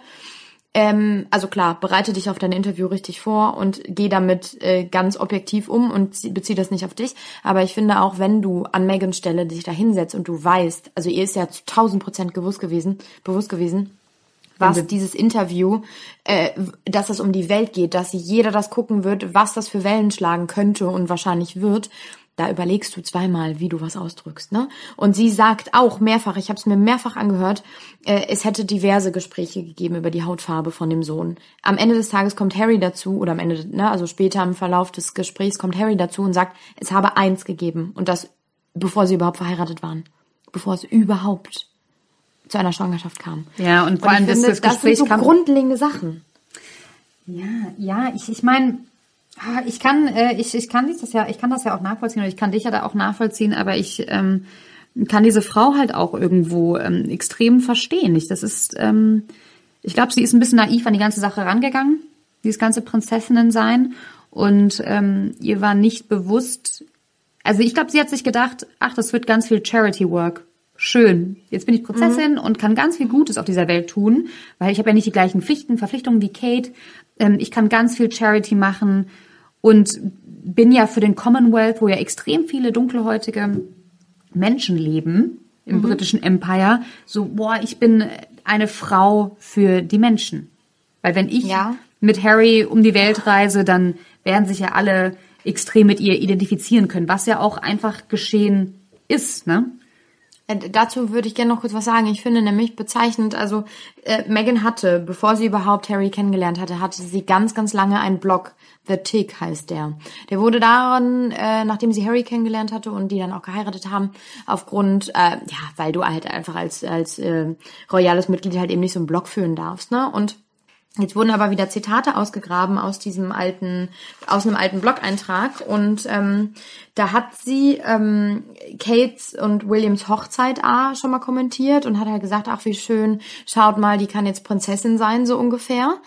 ähm, also klar, bereite dich auf dein Interview richtig vor und geh damit äh, ganz objektiv um und zie- bezieh das nicht auf dich. Aber ich finde auch, wenn du an Megans Stelle dich da hinsetzt und du weißt, also ihr ist ja zu 1000 Prozent gewusst gewesen, bewusst gewesen, was dieses Interview, äh, dass es um die Welt geht, dass jeder das gucken wird, was das für Wellen schlagen könnte und wahrscheinlich wird. Da überlegst du zweimal, wie du was ausdrückst, ne? Und sie sagt auch mehrfach, ich habe es mir mehrfach angehört, äh, es hätte diverse Gespräche gegeben über die Hautfarbe von dem Sohn. Am Ende des Tages kommt Harry dazu oder am Ende, ne, also später im Verlauf des Gesprächs kommt Harry dazu und sagt, es habe eins gegeben und das bevor sie überhaupt verheiratet waren, bevor es überhaupt zu einer Schwangerschaft kam. Ja, und vor Und allem ich das, finde, das das Gespräch sind so grundlegende Sachen. Ja, ja, ich, ich meine, ich kann, äh, ich, ich kann das ja, ich kann das ja auch nachvollziehen und ich kann dich ja da auch nachvollziehen, aber ich ähm, kann diese Frau halt auch irgendwo ähm, extrem verstehen. Ich, das ist, ähm, ich glaube, sie ist ein bisschen naiv an die ganze Sache rangegangen, dieses ganze Prinzessinnen sein und ähm, ihr war nicht bewusst. Also ich glaube, sie hat sich gedacht, ach, das wird ganz viel Charity Work. Schön. Jetzt bin ich Prinzessin und kann ganz viel Gutes auf dieser Welt tun, weil ich habe ja nicht die gleichen Pflichten, Verpflichtungen wie Kate. Ähm, ich kann ganz viel Charity machen und bin ja für den Commonwealth, wo ja extrem viele dunkelhäutige Menschen leben im britischen Empire, so, boah, ich bin eine Frau für die Menschen. Weil wenn ich Ja. mit Harry um die Welt reise, dann werden sich ja alle extrem mit ihr identifizieren können, was ja auch einfach geschehen ist, ne? Äh, Dazu würde ich gerne noch kurz was sagen. Ich finde nämlich bezeichnend, also äh, Megan hatte, bevor sie überhaupt Harry kennengelernt hatte, hatte sie ganz, ganz lange einen Blog. The Tick heißt der. Der wurde daran, äh, nachdem sie Harry kennengelernt hatte und die dann auch geheiratet haben, aufgrund, äh, ja, weil du halt einfach als als äh, royales Mitglied halt eben nicht so einen Blog führen darfst, ne? Und Jetzt wurden aber wieder Zitate ausgegraben aus diesem alten, aus einem alten Blog-Eintrag und ähm, da hat sie ähm, Kates und Williams Hochzeit A schon mal kommentiert und hat halt gesagt, ach wie schön, schaut mal, die kann jetzt Prinzessin sein, so ungefähr.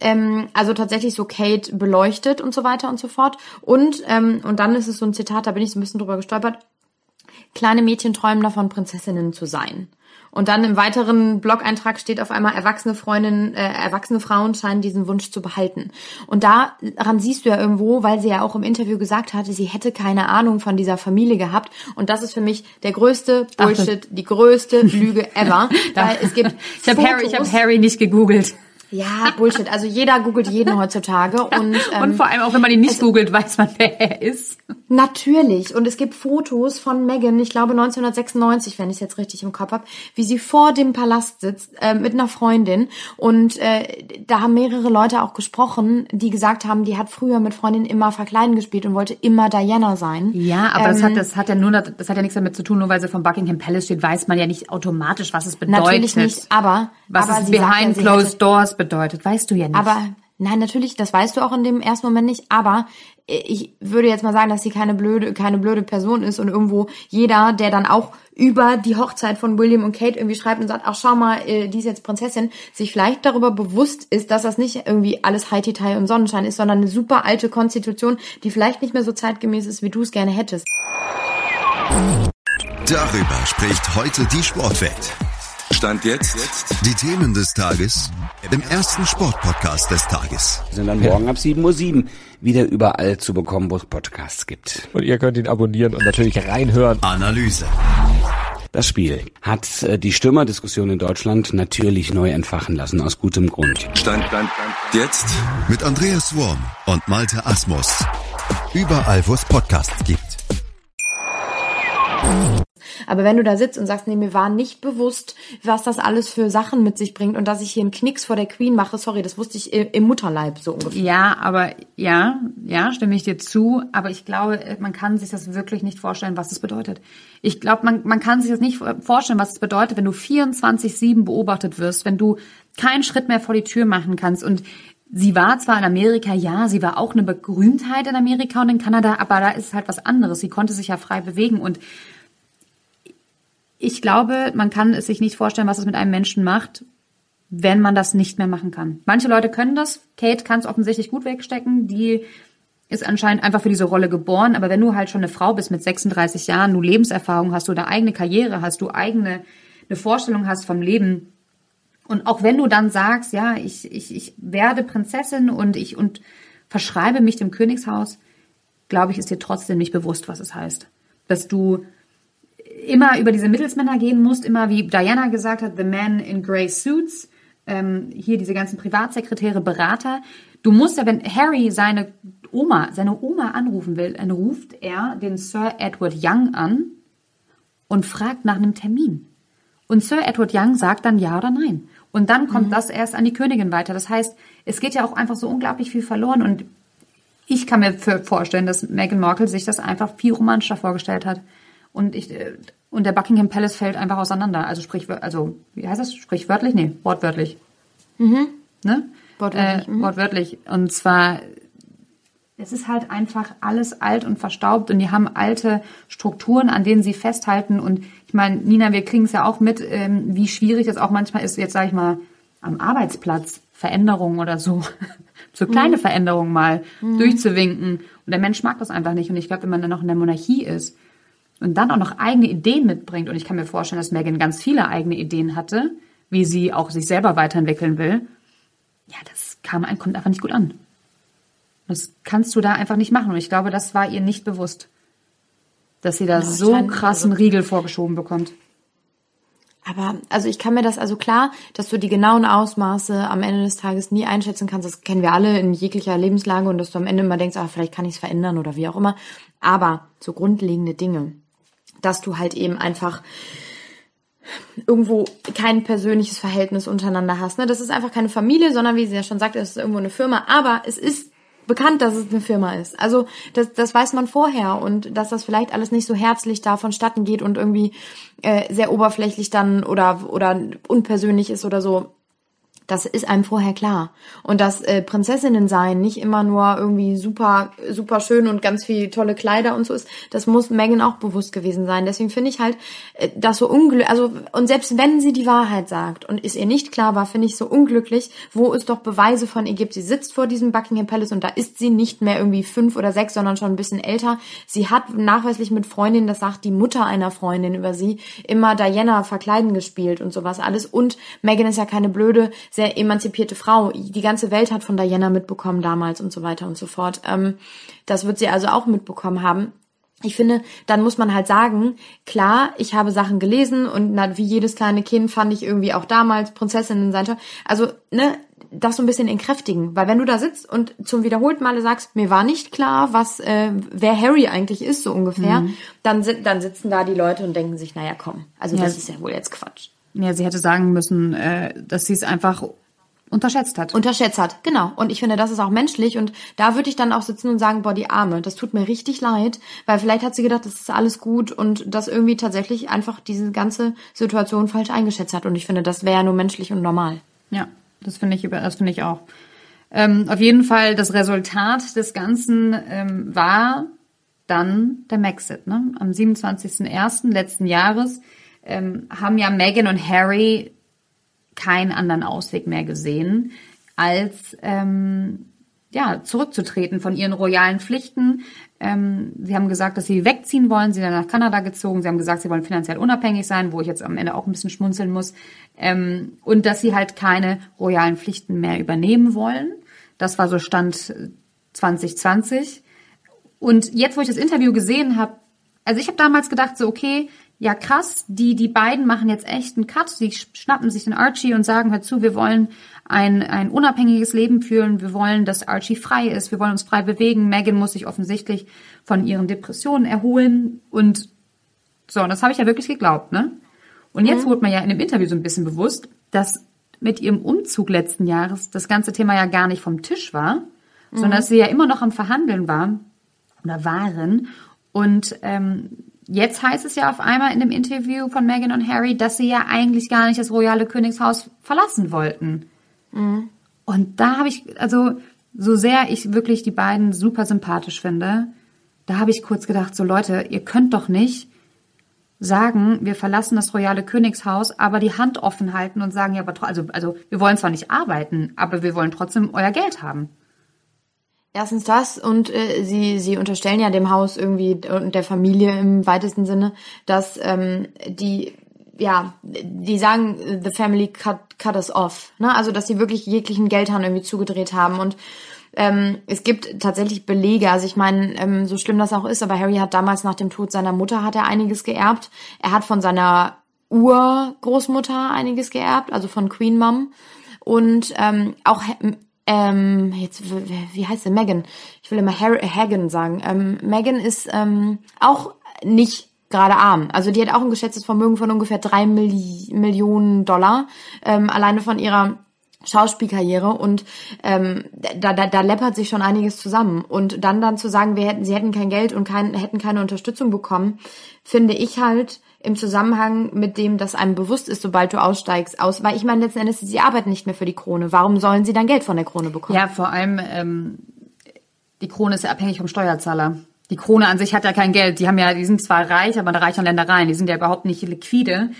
Ähm, also tatsächlich so Kate beleuchtet und so weiter und so fort. Und, ähm, und dann ist es so ein Zitat, da bin ich so ein bisschen drüber gestolpert, kleine Mädchen träumen davon, Prinzessinnen zu sein. Und dann im weiteren Blog-Eintrag steht auf einmal, erwachsene Freundinnen, äh, erwachsene Frauen scheinen diesen Wunsch zu behalten. Und daran siehst du ja irgendwo, weil sie ja auch im Interview gesagt hatte, sie hätte keine Ahnung von dieser Familie gehabt. Und das ist für mich der größte Bullshit, die größte Lüge ever. weil es gibt Ich habe Harry, ich habe Harry nicht gegoogelt. Ja, Bullshit. Also jeder googelt jeden heutzutage. Und, ähm, Und vor allem auch, wenn man ihn nicht googelt, weiß man, wer er ist. Natürlich. Und es gibt Fotos von Megan, ich glaube 1996, wenn ich es jetzt richtig im Kopf habe, wie sie vor dem Palast sitzt äh, mit einer Freundin. Und äh, da haben mehrere Leute auch gesprochen, die gesagt haben, die hat früher mit Freundinnen immer Verkleiden gespielt und wollte immer Diana sein. Ja, aber das Ähm, hat das hat ja nur das hat ja nichts damit zu tun, nur weil sie vom Buckingham Palace steht, weiß man ja nicht automatisch, was es bedeutet. Natürlich nicht, aber was aber sagt behind ja, closed doors bedeutet, weißt du ja nicht. Aber nein, natürlich, das weißt du auch in dem ersten Moment nicht. Aber äh, ich würde jetzt mal sagen, dass sie keine blöde, keine blöde Person ist und irgendwo jeder, der dann auch über die Hochzeit von William und Kate irgendwie schreibt und sagt, ach schau mal, äh, die ist jetzt Prinzessin, sich vielleicht darüber bewusst ist, dass das nicht irgendwie alles Haiti-Tai und Sonnenschein ist, sondern eine super alte Konstitution, die vielleicht nicht mehr so zeitgemäß ist, wie du es gerne hättest. Darüber spricht heute die Sportwelt. Stand jetzt. Die Themen des Tages im ersten Sportpodcast des Tages. sind dann morgen ab 7.07 Uhr wieder überall zu bekommen, wo es Podcasts gibt. Und ihr könnt ihn abonnieren und natürlich reinhören. Analyse. Das Spiel hat äh, die Stürmerdiskussion in Deutschland natürlich neu entfachen lassen, aus gutem Grund. Stand, Stand, jetzt. Mit Andreas Worm und Malte Asmus. Überall, wo es Podcasts gibt. Aber wenn du da sitzt und sagst, nee, mir war nicht bewusst, was das alles für Sachen mit sich bringt und dass ich hier einen Knicks vor der Queen mache, sorry, das wusste ich im Mutterleib so ungefähr. ja, aber ja, ja, stimme ich dir zu. Aber ich glaube, man kann sich das wirklich nicht vorstellen, was das bedeutet. Ich glaube, man, man kann sich das nicht vorstellen, was es bedeutet, wenn du 24-7 beobachtet wirst, wenn du keinen Schritt mehr vor die Tür machen kannst und Sie war zwar in Amerika, ja, sie war auch eine Berühmtheit in Amerika und in Kanada, aber da ist halt was anderes. Sie konnte sich ja frei bewegen und ich glaube, man kann es sich nicht vorstellen, was es mit einem Menschen macht, wenn man das nicht mehr machen kann. Manche Leute können das. Kate kann es offensichtlich gut wegstecken. Die ist anscheinend einfach für diese Rolle geboren. Aber wenn du halt schon eine Frau bist mit 36 Jahren, du Lebenserfahrung hast, du eine eigene Karriere hast, du eigene eine Vorstellung hast vom Leben, und auch wenn du dann sagst, ja, ich, ich, ich werde Prinzessin und ich und verschreibe mich dem Königshaus, glaube ich, ist dir trotzdem nicht bewusst, was es heißt. Dass du immer über diese Mittelsmänner gehen musst, immer wie Diana gesagt hat, the man in grey suits, ähm, hier diese ganzen Privatsekretäre, Berater. Du musst ja, wenn Harry seine Oma, seine Oma anrufen will, dann ruft er den Sir Edward Young an und fragt nach einem Termin. Und Sir Edward Young sagt dann ja oder nein. Und dann kommt mhm. das erst an die Königin weiter. Das heißt, es geht ja auch einfach so unglaublich viel verloren. Und ich kann mir vorstellen, dass Meghan Markle sich das einfach viel romantischer vorgestellt hat. Und ich, äh, und der Buckingham Palace fällt einfach auseinander. Also sprich, also, wie heißt das? Sprichwörtlich? Nee, wortwörtlich. Mhm. Ne? Wortwörtlich. Äh, mhm. Wortwörtlich. Und zwar, es ist halt einfach alles alt und verstaubt und die haben alte Strukturen, an denen sie festhalten. Und ich meine, Nina, wir kriegen es ja auch mit, ähm, wie schwierig es auch manchmal ist, jetzt sage ich mal, am Arbeitsplatz Veränderungen oder so, so kleine mhm. Veränderungen mal mhm. durchzuwinken. Und der Mensch mag das einfach nicht. Und ich glaube, wenn man dann noch in der Monarchie ist und dann auch noch eigene Ideen mitbringt, und ich kann mir vorstellen, dass Megan ganz viele eigene Ideen hatte, wie sie auch sich selber weiterentwickeln will, ja, das kam, kommt einfach nicht gut an. Das kannst du da einfach nicht machen. Und ich glaube, das war ihr nicht bewusst, dass sie da ja, so krassen also, Riegel vorgeschoben bekommt. Aber also ich kann mir das also klar, dass du die genauen Ausmaße am Ende des Tages nie einschätzen kannst. Das kennen wir alle in jeglicher Lebenslage und dass du am Ende immer denkst, ah, vielleicht kann ich es verändern oder wie auch immer. Aber so grundlegende Dinge, dass du halt eben einfach irgendwo kein persönliches Verhältnis untereinander hast. Ne? Das ist einfach keine Familie, sondern wie sie ja schon sagt, es ist irgendwo eine Firma. Aber es ist bekannt, dass es eine Firma ist. Also das, das weiß man vorher und dass das vielleicht alles nicht so herzlich da vonstatten geht und irgendwie äh, sehr oberflächlich dann oder oder unpersönlich ist oder so. Das ist einem vorher klar. Und dass äh, Prinzessinnen sein nicht immer nur irgendwie super, super schön und ganz viel tolle Kleider und so ist, das muss Megan auch bewusst gewesen sein. Deswegen finde ich halt, äh, das so unglücklich, also, und selbst wenn sie die Wahrheit sagt und es ihr nicht klar war, finde ich so unglücklich, wo es doch Beweise von ihr gibt. Sie sitzt vor diesem Buckingham Palace und da ist sie nicht mehr irgendwie fünf oder sechs, sondern schon ein bisschen älter. Sie hat nachweislich mit Freundinnen, das sagt die Mutter einer Freundin über sie, immer Diana verkleiden gespielt und sowas alles. Und Megan ist ja keine blöde, sehr emanzipierte Frau. Die ganze Welt hat von Diana mitbekommen damals und so weiter und so fort. Ähm, das wird sie also auch mitbekommen haben. Ich finde, dann muss man halt sagen, klar, ich habe Sachen gelesen und na, wie jedes kleine Kind fand ich irgendwie auch damals Prinzessinnen sein. Also, ne, das so ein bisschen entkräftigen, weil wenn du da sitzt und zum wiederholten Male sagst, mir war nicht klar, was äh, wer Harry eigentlich ist so ungefähr, mhm. dann dann sitzen da die Leute und denken sich, naja, komm, also ja. das ist ja wohl jetzt Quatsch. Ja, sie hätte sagen müssen, äh, dass sie es einfach unterschätzt hat. Unterschätzt hat, genau. Und ich finde, das ist auch menschlich. Und da würde ich dann auch sitzen und sagen, boah, die Arme, das tut mir richtig leid, weil vielleicht hat sie gedacht, das ist alles gut und das irgendwie tatsächlich einfach diese ganze Situation falsch eingeschätzt hat. Und ich finde, das wäre ja nur menschlich und normal. Ja, das finde ich, das finde ich auch. Ähm, auf jeden Fall, das Resultat des Ganzen ähm, war dann der Maxit. Ne? Am 27.01. letzten Jahres ähm, haben ja Meghan und Harry keinen anderen Ausweg mehr gesehen, als ähm, ja, zurückzutreten von ihren royalen Pflichten. Ähm, sie haben gesagt, dass sie wegziehen wollen. Sie sind nach Kanada gezogen. Sie haben gesagt, sie wollen finanziell unabhängig sein, wo ich jetzt am Ende auch ein bisschen schmunzeln muss. Ähm, und dass sie halt keine royalen Pflichten mehr übernehmen wollen. Das war so Stand 2020. Und jetzt, wo ich das Interview gesehen habe, also ich habe damals gedacht, so okay, ja krass, die, die beiden machen jetzt echt einen Cut, die schnappen sich den Archie und sagen, hör zu, wir wollen ein, ein unabhängiges Leben führen, wir wollen, dass Archie frei ist, wir wollen uns frei bewegen. Megan muss sich offensichtlich von ihren Depressionen erholen und so, und das habe ich ja wirklich geglaubt, ne? Und jetzt mhm. wurde mir ja in dem Interview so ein bisschen bewusst, dass mit ihrem Umzug letzten Jahres das ganze Thema ja gar nicht vom Tisch war, mhm. sondern dass sie ja immer noch am Verhandeln war oder waren und ähm, Jetzt heißt es ja auf einmal in dem Interview von Meghan und Harry, dass sie ja eigentlich gar nicht das royale Königshaus verlassen wollten. Mhm. Und da habe ich, also so sehr ich wirklich die beiden super sympathisch finde, da habe ich kurz gedacht, so Leute, ihr könnt doch nicht sagen, wir verlassen das royale Königshaus, aber die Hand offen halten und sagen, ja, aber also, also wir wollen zwar nicht arbeiten, aber wir wollen trotzdem euer Geld haben. Erstens das und äh, sie sie unterstellen ja dem Haus irgendwie und der Familie im weitesten Sinne, dass ähm, die ja die sagen the family cut cut us off, ne? Also dass sie wirklich jeglichen Geldhahn irgendwie zugedreht haben und ähm, es gibt tatsächlich Belege, also ich meine, ähm, so schlimm das auch ist, aber Harry hat damals nach dem Tod seiner Mutter hat er einiges geerbt. Er hat von seiner Urgroßmutter einiges geerbt, also von Queen Mom und ähm, auch ähm, jetzt wie heißt sie Megan? Ich will immer Hagen sagen. Ähm, Megan ist ähm, auch nicht gerade arm. Also die hat auch ein geschätztes Vermögen von ungefähr drei Milli Millionen Dollar ähm, alleine von ihrer Schauspielkarriere und ähm, da, da, da läppert sich schon einiges zusammen. Und dann dann zu sagen, wir hätten, sie hätten kein Geld und kein, hätten keine Unterstützung bekommen, finde ich halt im Zusammenhang mit dem, dass einem bewusst ist, sobald du aussteigst, aus, weil ich meine, letzten Endes, sie arbeiten nicht mehr für die Krone. Warum sollen sie dann Geld von der Krone bekommen? Ja, vor allem, ähm, die Krone ist ja abhängig vom Steuerzahler. Die Krone an sich hat ja kein Geld. Die haben ja, die sind zwar reich, aber eine reiche Ländereien. Die sind ja überhaupt nicht liquide.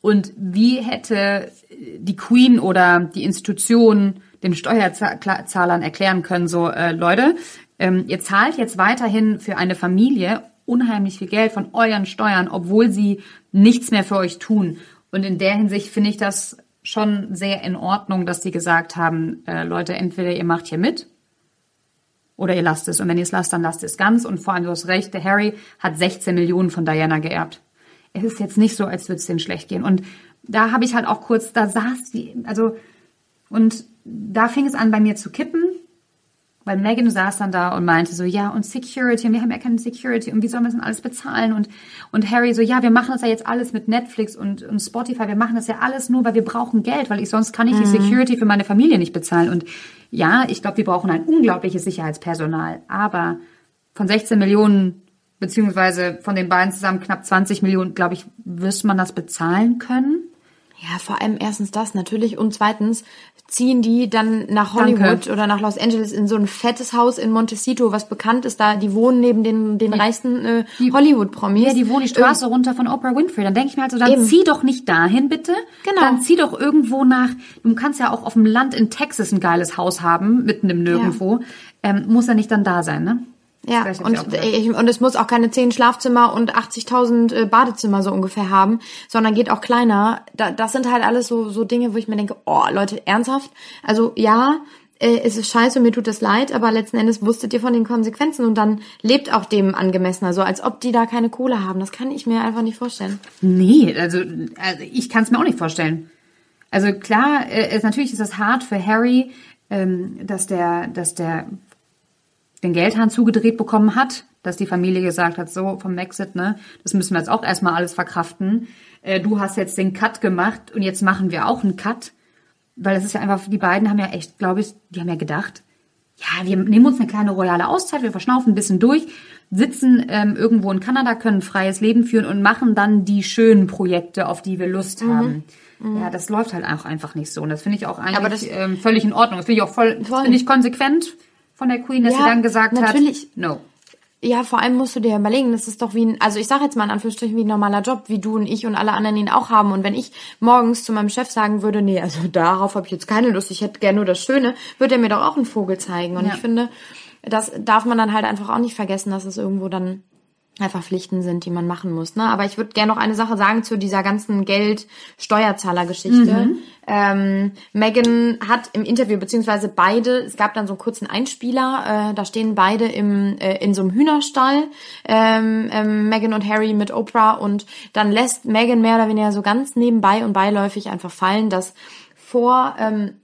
Und wie hätte die Queen oder die Institution den Steuerzahlern erklären können, so äh, Leute, ähm, ihr zahlt jetzt weiterhin für eine Familie unheimlich viel Geld von euren Steuern, obwohl sie nichts mehr für euch tun. Und in der Hinsicht finde ich das schon sehr in Ordnung, dass die gesagt haben, äh, Leute, entweder ihr macht hier mit oder ihr lasst es. Und wenn ihr es lasst, dann lasst es ganz. Und vor allem, du hast recht, der Harry hat 16 Millionen von Diana geerbt. Es ist jetzt nicht so, als würde es denen schlecht gehen. Und da habe ich halt auch kurz, da saß die, also, und da fing es an bei mir zu kippen, weil Megan saß dann da und meinte so, ja, und Security, und wir haben ja keine Security, und wie sollen wir das denn alles bezahlen? Und, und Harry so, ja, wir machen das ja jetzt alles mit Netflix und, und Spotify, wir machen das ja alles nur, weil wir brauchen Geld, weil ich sonst kann ich die mhm. Security für meine Familie nicht bezahlen. Und ja, ich glaube, wir brauchen ein unglaubliches Sicherheitspersonal, aber von 16 Millionen beziehungsweise von den beiden zusammen knapp 20 Millionen, glaube ich, wirst man das bezahlen können. Ja, vor allem erstens das natürlich und zweitens ziehen die dann nach Hollywood Danke. oder nach Los Angeles in so ein fettes Haus in Montecito, was bekannt ist, da die wohnen neben den den die, reichsten äh, Hollywood-Promis. Ja, die wohnen die Straße ähm, runter von Oprah Winfrey. Dann denke ich mir halt so, dann eben. zieh doch nicht dahin bitte. Genau. Dann zieh doch irgendwo nach. Du kannst ja auch auf dem Land in Texas ein geiles Haus haben, mitten im Nirgendwo. Ja. Ähm, muss ja nicht dann da sein, ne? Ja, und, ich, und es muss auch keine zehn Schlafzimmer und 80.000 äh, Badezimmer so ungefähr haben, sondern geht auch kleiner. Da, das sind halt alles so, so Dinge, wo ich mir denke, oh, Leute, ernsthaft? Also ja, äh, es ist scheiße, mir tut es leid, aber letzten Endes wusstet ihr von den Konsequenzen und dann lebt auch dem angemessener, so als ob die da keine Kohle haben. Das kann ich mir einfach nicht vorstellen. Nee, also, also ich kann es mir auch nicht vorstellen. Also klar, äh, natürlich ist das hart für Harry, ähm, dass der, dass der den Geldhahn zugedreht bekommen hat, dass die Familie gesagt hat, so vom Exit, ne, das müssen wir jetzt auch erstmal alles verkraften. Äh, du hast jetzt den Cut gemacht und jetzt machen wir auch einen Cut. Weil es ist ja einfach, die beiden haben ja echt, glaube ich, die haben ja gedacht, ja, wir nehmen uns eine kleine royale Auszeit, wir verschnaufen ein bisschen durch, sitzen ähm, irgendwo in Kanada, können ein freies Leben führen und machen dann die schönen Projekte, auf die wir Lust mhm. haben. Mhm. Ja, das läuft halt auch einfach nicht so. Und das finde ich auch eigentlich das, ähm, völlig in Ordnung. Das finde ich auch voll, voll. finde ich konsequent von der Queen, dass ja, sie dann gesagt natürlich. hat, no. Ja, vor allem musst du dir überlegen, das ist doch wie ein, also ich sage jetzt mal in Anführungsstrichen wie ein normaler Job, wie du und ich und alle anderen ihn auch haben. Und wenn ich morgens zu meinem Chef sagen würde, nee, also darauf habe ich jetzt keine Lust, ich hätte gerne nur das Schöne, würde er mir doch auch einen Vogel zeigen. Und ja. ich finde, das darf man dann halt einfach auch nicht vergessen, dass es irgendwo dann einfach Pflichten sind, die man machen muss. Ne? Aber ich würde gerne noch eine Sache sagen zu dieser ganzen Geld-Steuerzahler-Geschichte. Mhm. Ähm, Megan hat im Interview, beziehungsweise beide, es gab dann so einen kurzen Einspieler, äh, da stehen beide im, äh, in so einem Hühnerstall, ähm, ähm, Megan und Harry mit Oprah und dann lässt Megan mehr oder weniger so ganz nebenbei und beiläufig einfach fallen, dass vor ähm,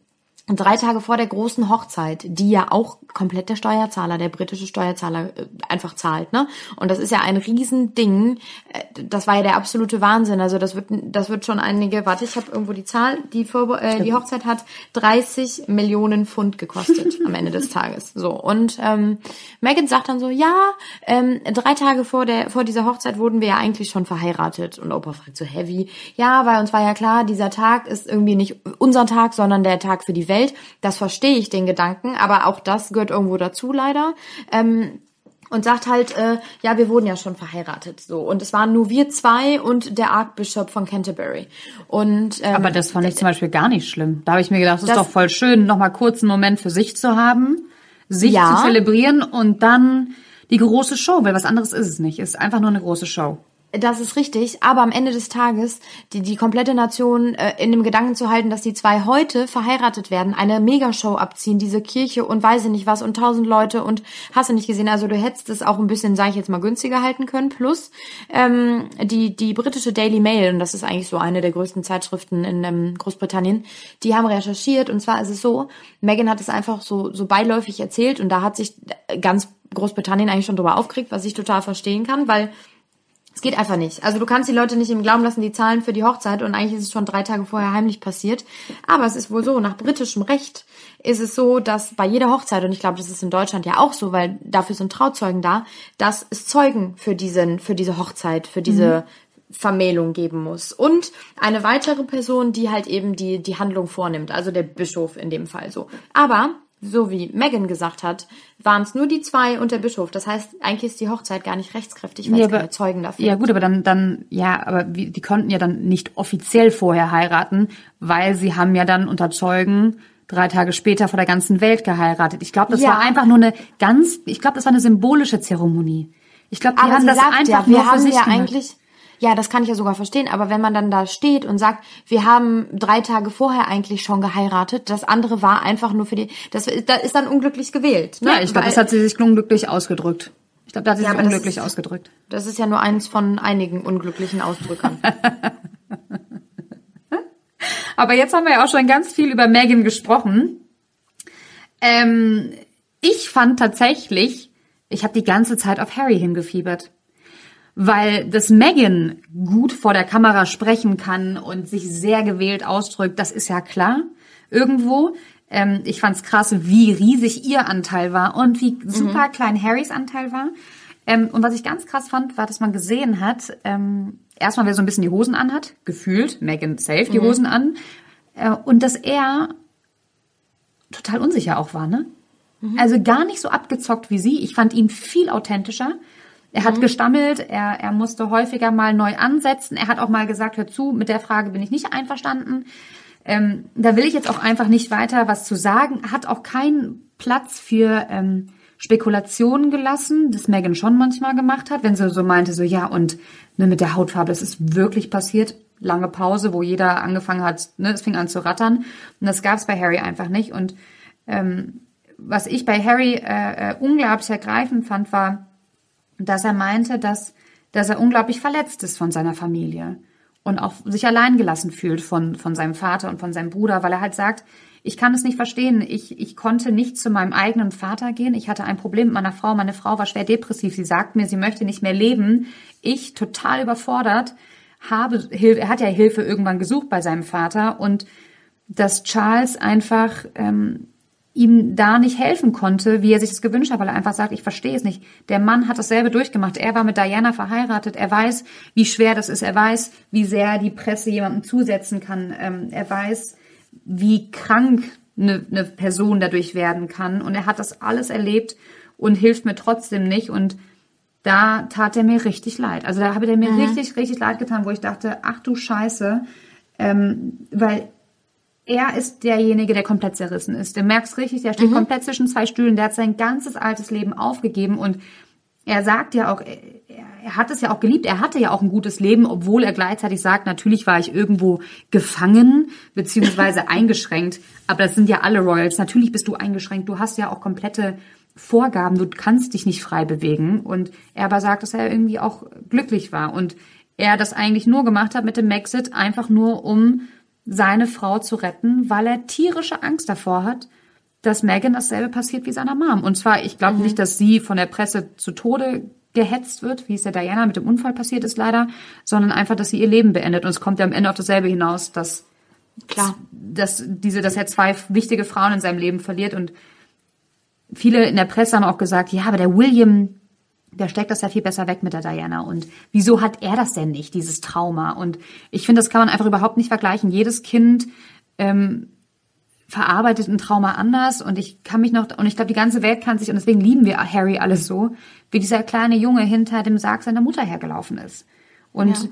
drei Tage vor der großen Hochzeit, die ja auch komplett der Steuerzahler, der britische Steuerzahler äh, einfach zahlt, ne? Und das ist ja ein Riesending. Äh, das war ja der absolute Wahnsinn. Also das wird, das wird schon einige. Warte, ich habe irgendwo die Zahl. Die, Vor äh, die Hochzeit hat 30 Millionen Pfund gekostet am Ende des Tages. So und ähm, Megan sagt dann so, ja, ähm, drei Tage vor der vor dieser Hochzeit wurden wir ja eigentlich schon verheiratet. Und Opa fragt so heavy, ja, weil uns war ja klar, dieser Tag ist irgendwie nicht unser Tag, sondern der Tag für die Welt Welt. Das verstehe ich, den Gedanken, aber auch das gehört irgendwo dazu leider. Ähm, und sagt halt, äh, ja, wir wurden ja schon verheiratet, so und es waren nur wir zwei und der Archbishop von Canterbury. Und ähm, Aber das fand ich zum Beispiel gar nicht schlimm. Da habe ich mir gedacht, es ist doch voll schön, noch mal kurz einen Moment für sich zu haben, sich Ja. zu zelebrieren und dann die große Show, weil was anderes ist es nicht. Es ist einfach nur eine große Show. Das ist richtig, aber am Ende des Tages die, die komplette Nation äh, in dem Gedanken zu halten, dass die zwei heute verheiratet werden, eine Megashow abziehen, diese Kirche und weiß ich nicht was und tausend Leute und hast du nicht gesehen, also du hättest es auch ein bisschen, sage ich jetzt mal, günstiger halten können. Plus ähm, die, die britische Daily Mail, und das ist eigentlich so eine der größten Zeitschriften in ähm, Großbritannien, die haben recherchiert und zwar ist es so, Meghan hat es einfach so, so beiläufig erzählt und da hat sich ganz Großbritannien eigentlich schon drüber aufgeregt, was ich total verstehen kann, weil es geht einfach nicht. Also du kannst die Leute nicht im Glauben lassen, die zahlen für die Hochzeit und eigentlich ist es schon drei Tage vorher heimlich passiert. Aber es ist wohl so, nach britischem Recht ist es so, dass bei jeder Hochzeit, und ich glaube, das ist in Deutschland ja auch so, weil dafür sind Trauzeugen da, dass es Zeugen für diesen, für diese Hochzeit, für diese Vermählung geben muss. Und eine weitere Person, die halt eben die, die Handlung vornimmt, also der Bischof in dem Fall so. Aber so wie Megan gesagt hat, waren es nur die zwei und der Bischof. Das heißt, eigentlich ist die Hochzeit gar nicht rechtskräftig, weil es keine Zeugen dafür ja gut, aber dann, dann, ja, aber wie, die konnten ja dann nicht offiziell vorher heiraten, weil sie haben ja dann unter Zeugen drei Tage später vor der ganzen Welt geheiratet. Ich glaube, das Ja. war einfach nur eine ganz, ich glaube, das war eine symbolische Zeremonie. Ich glaube, die Aber haben das sagt einfach ja, nur für haben sich ja gemacht. eigentlich, ja, das kann ich ja sogar verstehen, aber wenn man dann da steht und sagt, wir haben drei Tage vorher eigentlich schon geheiratet, das andere war einfach nur für die, das ist, das ist dann unglücklich gewählt. Ne? Ja, ich glaube, das hat sie sich unglücklich ausgedrückt. Ich glaube, da hat sie Ja, sich aber das unglücklich ist- ausgedrückt. Das ist ja nur eins von einigen unglücklichen Ausdrückern. Aber jetzt haben wir ja auch schon ganz viel über Megan gesprochen. Ähm, ich fand tatsächlich, ich habe die ganze Zeit auf Harry hingefiebert. Weil dass Megan gut vor der Kamera sprechen kann und sich sehr gewählt ausdrückt, das ist ja klar. Irgendwo. Ähm, ich fand's krass, wie riesig ihr Anteil war und wie super klein Harrys Anteil war. Ähm, und was ich ganz krass fand, war, dass man gesehen hat, ähm, erstmal, wer so ein bisschen die Hosen anhat, gefühlt, Megan safe die Hosen an, äh, und dass er total unsicher auch war, ne? Also gar nicht so abgezockt wie sie. Ich fand ihn viel authentischer. Er hat gestammelt, er, er musste häufiger mal neu ansetzen. Er hat auch mal gesagt, hör zu, mit der Frage bin ich nicht einverstanden. Ähm, da will ich jetzt auch einfach nicht weiter was zu sagen. Hat auch keinen Platz für ähm, Spekulationen gelassen, das Megan schon manchmal gemacht hat, wenn sie so meinte, so ja, und ne, mit der Hautfarbe, das ist wirklich passiert. Lange Pause, wo jeder angefangen hat, ne, es fing an zu rattern. Und das gab es bei Harry einfach nicht. Und ähm, was ich bei Harry äh, äh, unglaublich ergreifend fand, war, dass er meinte, dass, dass er unglaublich verletzt ist von seiner Familie und auch sich allein gelassen fühlt von, von seinem Vater und von seinem Bruder, weil er halt sagt, ich kann es nicht verstehen. Ich, ich konnte nicht zu meinem eigenen Vater gehen. Ich hatte ein Problem mit meiner Frau. Meine Frau war schwer depressiv. Sie sagt mir, sie möchte nicht mehr leben. Ich, total überfordert, habe er hat ja Hilfe irgendwann gesucht bei seinem Vater und dass Charles einfach ähm, ihm da nicht helfen konnte, wie er sich das gewünscht hat, weil er einfach sagt, ich verstehe es nicht. Der Mann hat dasselbe durchgemacht. Er war mit Diana verheiratet. Er weiß, wie schwer das ist. Er weiß, wie sehr die Presse jemandem zusetzen kann. Ähm, er weiß, wie krank eine, eine Person dadurch werden kann. Und er hat das alles erlebt und hilft mir trotzdem nicht. Und da tat er mir richtig leid. Also da habe er mir richtig, richtig leid getan, wo ich dachte, ach du Scheiße, ähm, weil er ist derjenige, der komplett zerrissen ist. Du merkst richtig, der steht komplett zwischen zwei Stühlen. Der hat sein ganzes altes Leben aufgegeben und er sagt ja auch, er, er hat es ja auch geliebt. Er hatte ja auch ein gutes Leben, obwohl er gleichzeitig sagt, natürlich war ich irgendwo gefangen beziehungsweise eingeschränkt. Aber das sind ja alle Royals. Natürlich bist du eingeschränkt. Du hast ja auch komplette Vorgaben. Du kannst dich nicht frei bewegen. Und er aber sagt, dass er irgendwie auch glücklich war und er das eigentlich nur gemacht hat mit dem Maxit, einfach nur um seine Frau zu retten, weil er tierische Angst davor hat, dass Megan dasselbe passiert wie seiner Mom. Und zwar, ich glaube nicht, dass sie von der Presse zu Tode gehetzt wird, wie es der Diana mit dem Unfall passiert ist leider, sondern einfach, dass sie ihr Leben beendet. Und es kommt ja am Ende auf dasselbe hinaus, dass, Klar. dass diese, dass er zwei wichtige Frauen in seinem Leben verliert. Und viele in der Presse haben auch gesagt, ja, aber der William, der steckt das ja viel besser weg mit der Diana. Und wieso hat er das denn nicht, dieses Trauma? Und ich finde, das kann man einfach überhaupt nicht vergleichen. Jedes Kind ähm, verarbeitet ein Trauma anders und ich kann mich noch, und ich glaube, die ganze Welt kann sich, und deswegen lieben wir Harry alles so, wie dieser kleine Junge hinter dem Sarg seiner Mutter hergelaufen ist. Und Ja.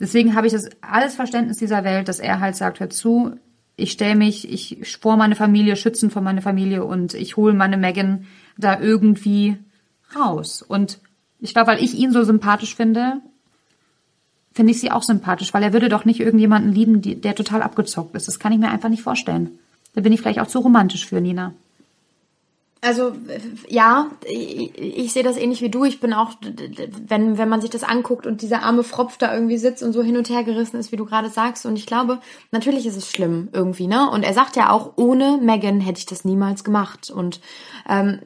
deswegen habe ich das alles Verständnis dieser Welt, dass er halt sagt, hör zu, ich stelle mich, ich vor meine Familie, schützen vor meine Familie und ich hole meine Megan da irgendwie raus. Und ich glaube, weil ich ihn so sympathisch finde, finde ich sie auch sympathisch, weil er würde doch nicht irgendjemanden lieben, die, der total abgezockt ist. Das kann ich mir einfach nicht vorstellen. Da bin ich vielleicht auch zu romantisch für Nina. Also ja, ich, ich sehe das ähnlich wie du. Ich bin auch, wenn, wenn man sich das anguckt und dieser arme Fropf da irgendwie sitzt und so hin und her gerissen ist, wie du gerade sagst. Und ich glaube, natürlich ist es schlimm irgendwie, ne? Und er sagt ja auch, ohne Megan hätte ich das niemals gemacht. Und ähm,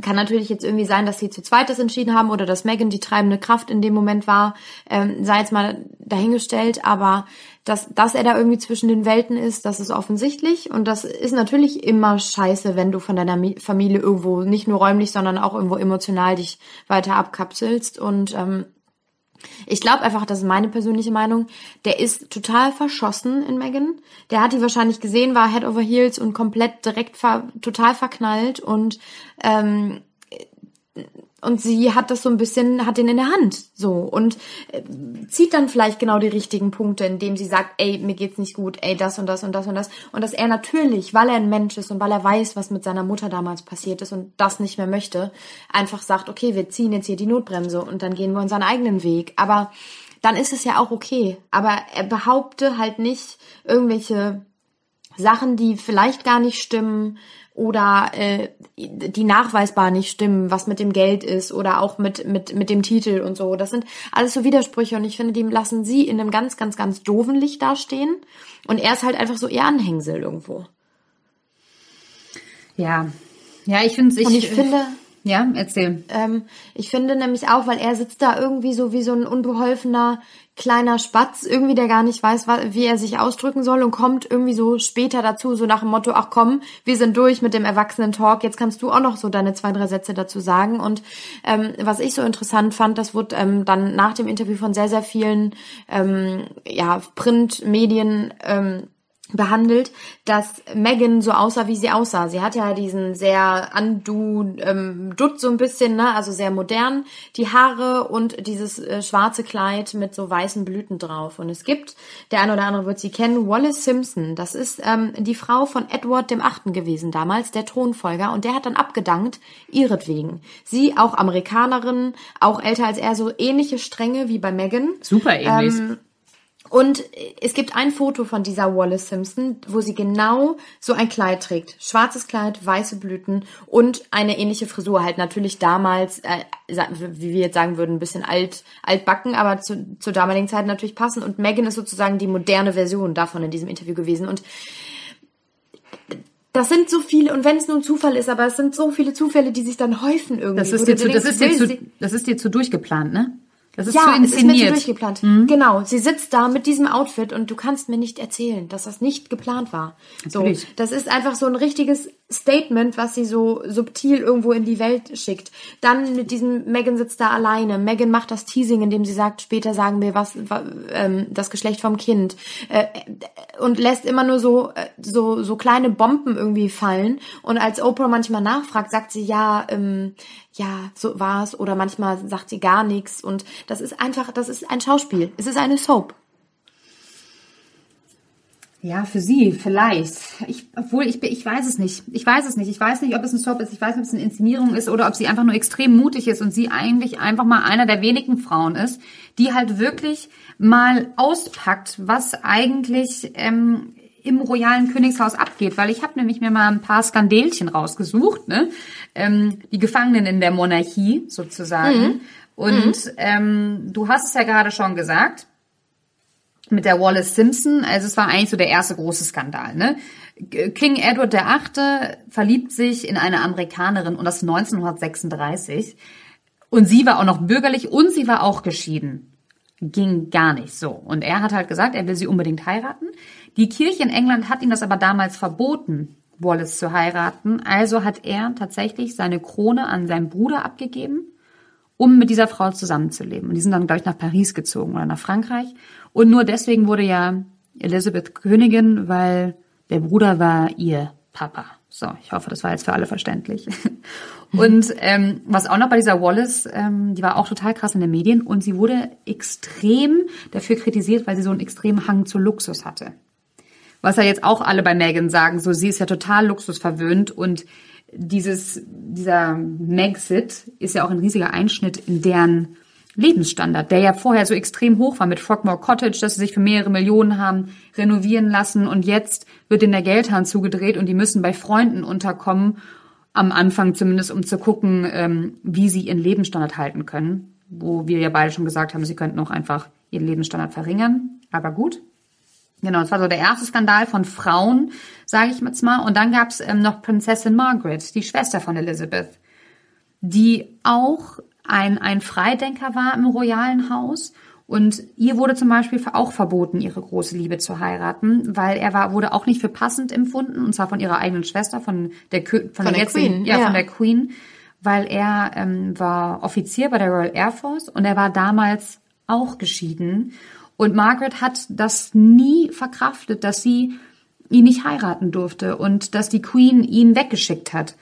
kann natürlich jetzt irgendwie sein, dass sie zu zweit das entschieden haben oder dass Megan die treibende Kraft in dem Moment war, ähm, sei jetzt mal dahingestellt, aber dass, dass er da irgendwie zwischen den Welten ist, das ist offensichtlich. Und das ist natürlich immer scheiße, wenn du von deiner Mi- Familie irgendwo nicht nur räumlich, sondern auch irgendwo emotional dich weiter abkapselst. Und ähm, ich glaube einfach, das ist meine persönliche Meinung, der ist total verschossen in Megan. Der hat die wahrscheinlich gesehen, war Head over Heels und komplett direkt ver total verknallt und ähm, und sie hat das so ein bisschen, hat den in der Hand, so. Und äh, zieht dann vielleicht genau die richtigen Punkte, indem sie sagt, ey, mir geht's nicht gut, ey, das und das und das und das. Und dass er natürlich, weil er ein Mensch ist und weil er weiß, was mit seiner Mutter damals passiert ist und das nicht mehr möchte, einfach sagt, okay, wir ziehen jetzt hier die Notbremse und dann gehen wir unseren eigenen Weg, aber dann ist es ja auch okay, aber er behaupte halt nicht irgendwelche Sachen, die vielleicht gar nicht stimmen oder äh, die nachweisbar nicht stimmen, was mit dem Geld ist oder auch mit mit mit dem Titel und so. Das sind alles so Widersprüche und ich finde, die lassen sie in einem ganz ganz ganz doofen Licht dastehen und er ist halt einfach so ihr Anhängsel irgendwo. Ja. Ja, ich finde Und ich finde Ja, erzähl. Ähm, ich finde nämlich auch, weil er sitzt da irgendwie so wie so ein unbeholfener kleiner Spatz, irgendwie der gar nicht weiß, wie er sich ausdrücken soll und kommt irgendwie so später dazu, so nach dem Motto, ach komm, wir sind durch mit dem Erwachsenen-Talk, jetzt kannst du auch noch so deine zwei, drei Sätze dazu sagen. Und ähm, was ich so interessant fand, das wurde ähm, dann nach dem Interview von sehr, sehr vielen ähm, ja, Printmedien ähm, behandelt, dass Megan so aussah, wie sie aussah. Sie hat ja diesen sehr Undo ähm, Dutt so ein bisschen, ne, also sehr modern, die Haare und dieses äh, schwarze Kleid mit so weißen Blüten drauf. Und es gibt, der eine oder andere wird sie kennen, Wallace Simpson. Das ist ähm, die Frau von Edward dem Achten gewesen damals, der Thronfolger. Und der hat dann abgedankt, ihretwegen. Sie auch Amerikanerin, auch älter als er, so ähnliche Stränge wie bei Megan. Super ähnlich. Ähm, und es gibt ein Foto von dieser Wallace Simpson, wo sie genau so ein Kleid trägt. Schwarzes Kleid, weiße Blüten und eine ähnliche Frisur. Halt natürlich damals, äh, wie wir jetzt sagen würden, ein bisschen alt, altbacken, aber zu, zur damaligen Zeit natürlich passen. Und Megan ist sozusagen die moderne Version davon in diesem Interview gewesen. Und das sind so viele, und wenn es nur ein Zufall ist, aber es sind so viele Zufälle, die sich dann häufen irgendwie. das ist dir zu, das denkst, ist dir will zu, das ist dir zu durchgeplant, ne? Das ist ja, zu es ist mir zu inszeniert. Mhm. durchgeplant. Genau, sie sitzt da mit diesem Outfit und du kannst mir nicht erzählen, dass das nicht geplant war. So, Natürlich. das ist einfach so ein richtiges Statement, was sie so subtil irgendwo in die Welt schickt. Dann mit diesem Megan sitzt da alleine. Megan macht das Teasing, indem sie sagt, später sagen wir was, wa- ähm, das Geschlecht vom Kind äh, und lässt immer nur so äh, so so kleine Bomben irgendwie fallen. Und als Oprah manchmal nachfragt, sagt sie ja. Ähm, ja, so war's oder manchmal sagt sie gar nichts und das ist einfach, das ist ein Schauspiel. Es ist eine Soap. Ja, für sie vielleicht. Ich, obwohl ich, ich weiß es nicht. Ich weiß es nicht. Ich weiß nicht, ob es ein Soap ist. Ich weiß nicht, ob es eine Inszenierung ist oder ob sie einfach nur extrem mutig ist und sie eigentlich einfach mal einer der wenigen Frauen ist, die halt wirklich mal auspackt, was eigentlich ähm, im royalen Königshaus abgeht. Weil ich habe nämlich mir mal ein paar Skandelchen rausgesucht, ne? Ähm, die Gefangenen in der Monarchie sozusagen. Und ähm, du hast es ja gerade schon gesagt mit der Wallace Simpson. Also es war eigentlich so der erste große Skandal. Ne? King Edward VIII. verliebt sich in eine Amerikanerin und das 1936. Und sie war auch noch bürgerlich und sie war auch geschieden. Ging gar nicht so. Und er hat halt gesagt, er will sie unbedingt heiraten. Die Kirche in England hat ihm das aber damals verboten, Wallace zu heiraten. Also hat er tatsächlich seine Krone an seinen Bruder abgegeben um mit dieser Frau zusammenzuleben. Und die sind dann, glaube ich, nach Paris gezogen oder nach Frankreich. Und nur deswegen wurde ja Elisabeth Königin, weil Der Bruder war ihr Papa. So, ich hoffe, das war jetzt für alle verständlich. Und ähm, was auch noch bei dieser Wallace, ähm, die war auch total krass in den Medien und sie wurde extrem dafür kritisiert, weil sie so einen extremen Hang zu Luxus hatte. Was ja jetzt auch alle bei Megan sagen, so sie ist ja total luxusverwöhnt und dieses, dieser Megxit ist ja auch ein riesiger Einschnitt in deren Lebensstandard, der ja vorher so extrem hoch war mit Frogmore Cottage, dass sie sich für mehrere Millionen haben renovieren lassen und jetzt wird in der Geldhahn zugedreht und die müssen bei Freunden unterkommen, am Anfang zumindest, um zu gucken, ähm, wie sie ihren Lebensstandard halten können. Wo wir ja beide schon gesagt haben, sie könnten auch einfach ihren Lebensstandard verringern. Aber gut. Genau, das war so der erste Skandal von Frauen, sage ich jetzt mal. Und dann gab's ähm, noch Prinzessin Margaret, die Schwester von Elizabeth, die auch ein, ein Freidenker war im royalen Haus. Und ihr wurde zum Beispiel auch verboten, ihre große Liebe zu heiraten, weil er war, wurde auch nicht für passend empfunden, und zwar von ihrer eigenen Schwester, von der, von, von der, der Queen, ja, ja, von der Queen, weil er ähm, war Offizier bei der Royal Air Force und er war damals auch geschieden. Und Margaret hat das nie verkraftet, dass sie ihn nicht heiraten durfte und dass die Queen ihn weggeschickt hat.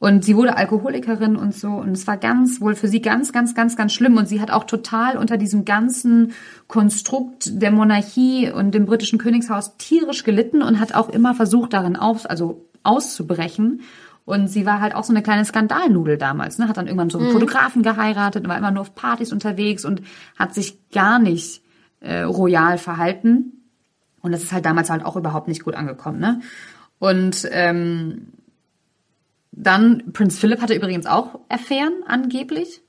Und sie wurde Alkoholikerin und so. Und es war ganz, wohl für sie ganz, ganz, ganz, ganz schlimm. Und sie hat auch total unter diesem ganzen Konstrukt der Monarchie und dem britischen Königshaus tierisch gelitten und hat auch immer versucht, darin aus, also auszubrechen. Und sie war halt auch so eine kleine Skandalnudel damals, ne? Hat dann irgendwann so einen mhm. Fotografen geheiratet und war immer nur auf Partys unterwegs und hat sich gar nicht äh, royal verhalten. Und das ist halt damals halt auch überhaupt nicht gut angekommen, ne? Und ähm, dann, Prinz Philip hatte übrigens auch Affären, angeblich.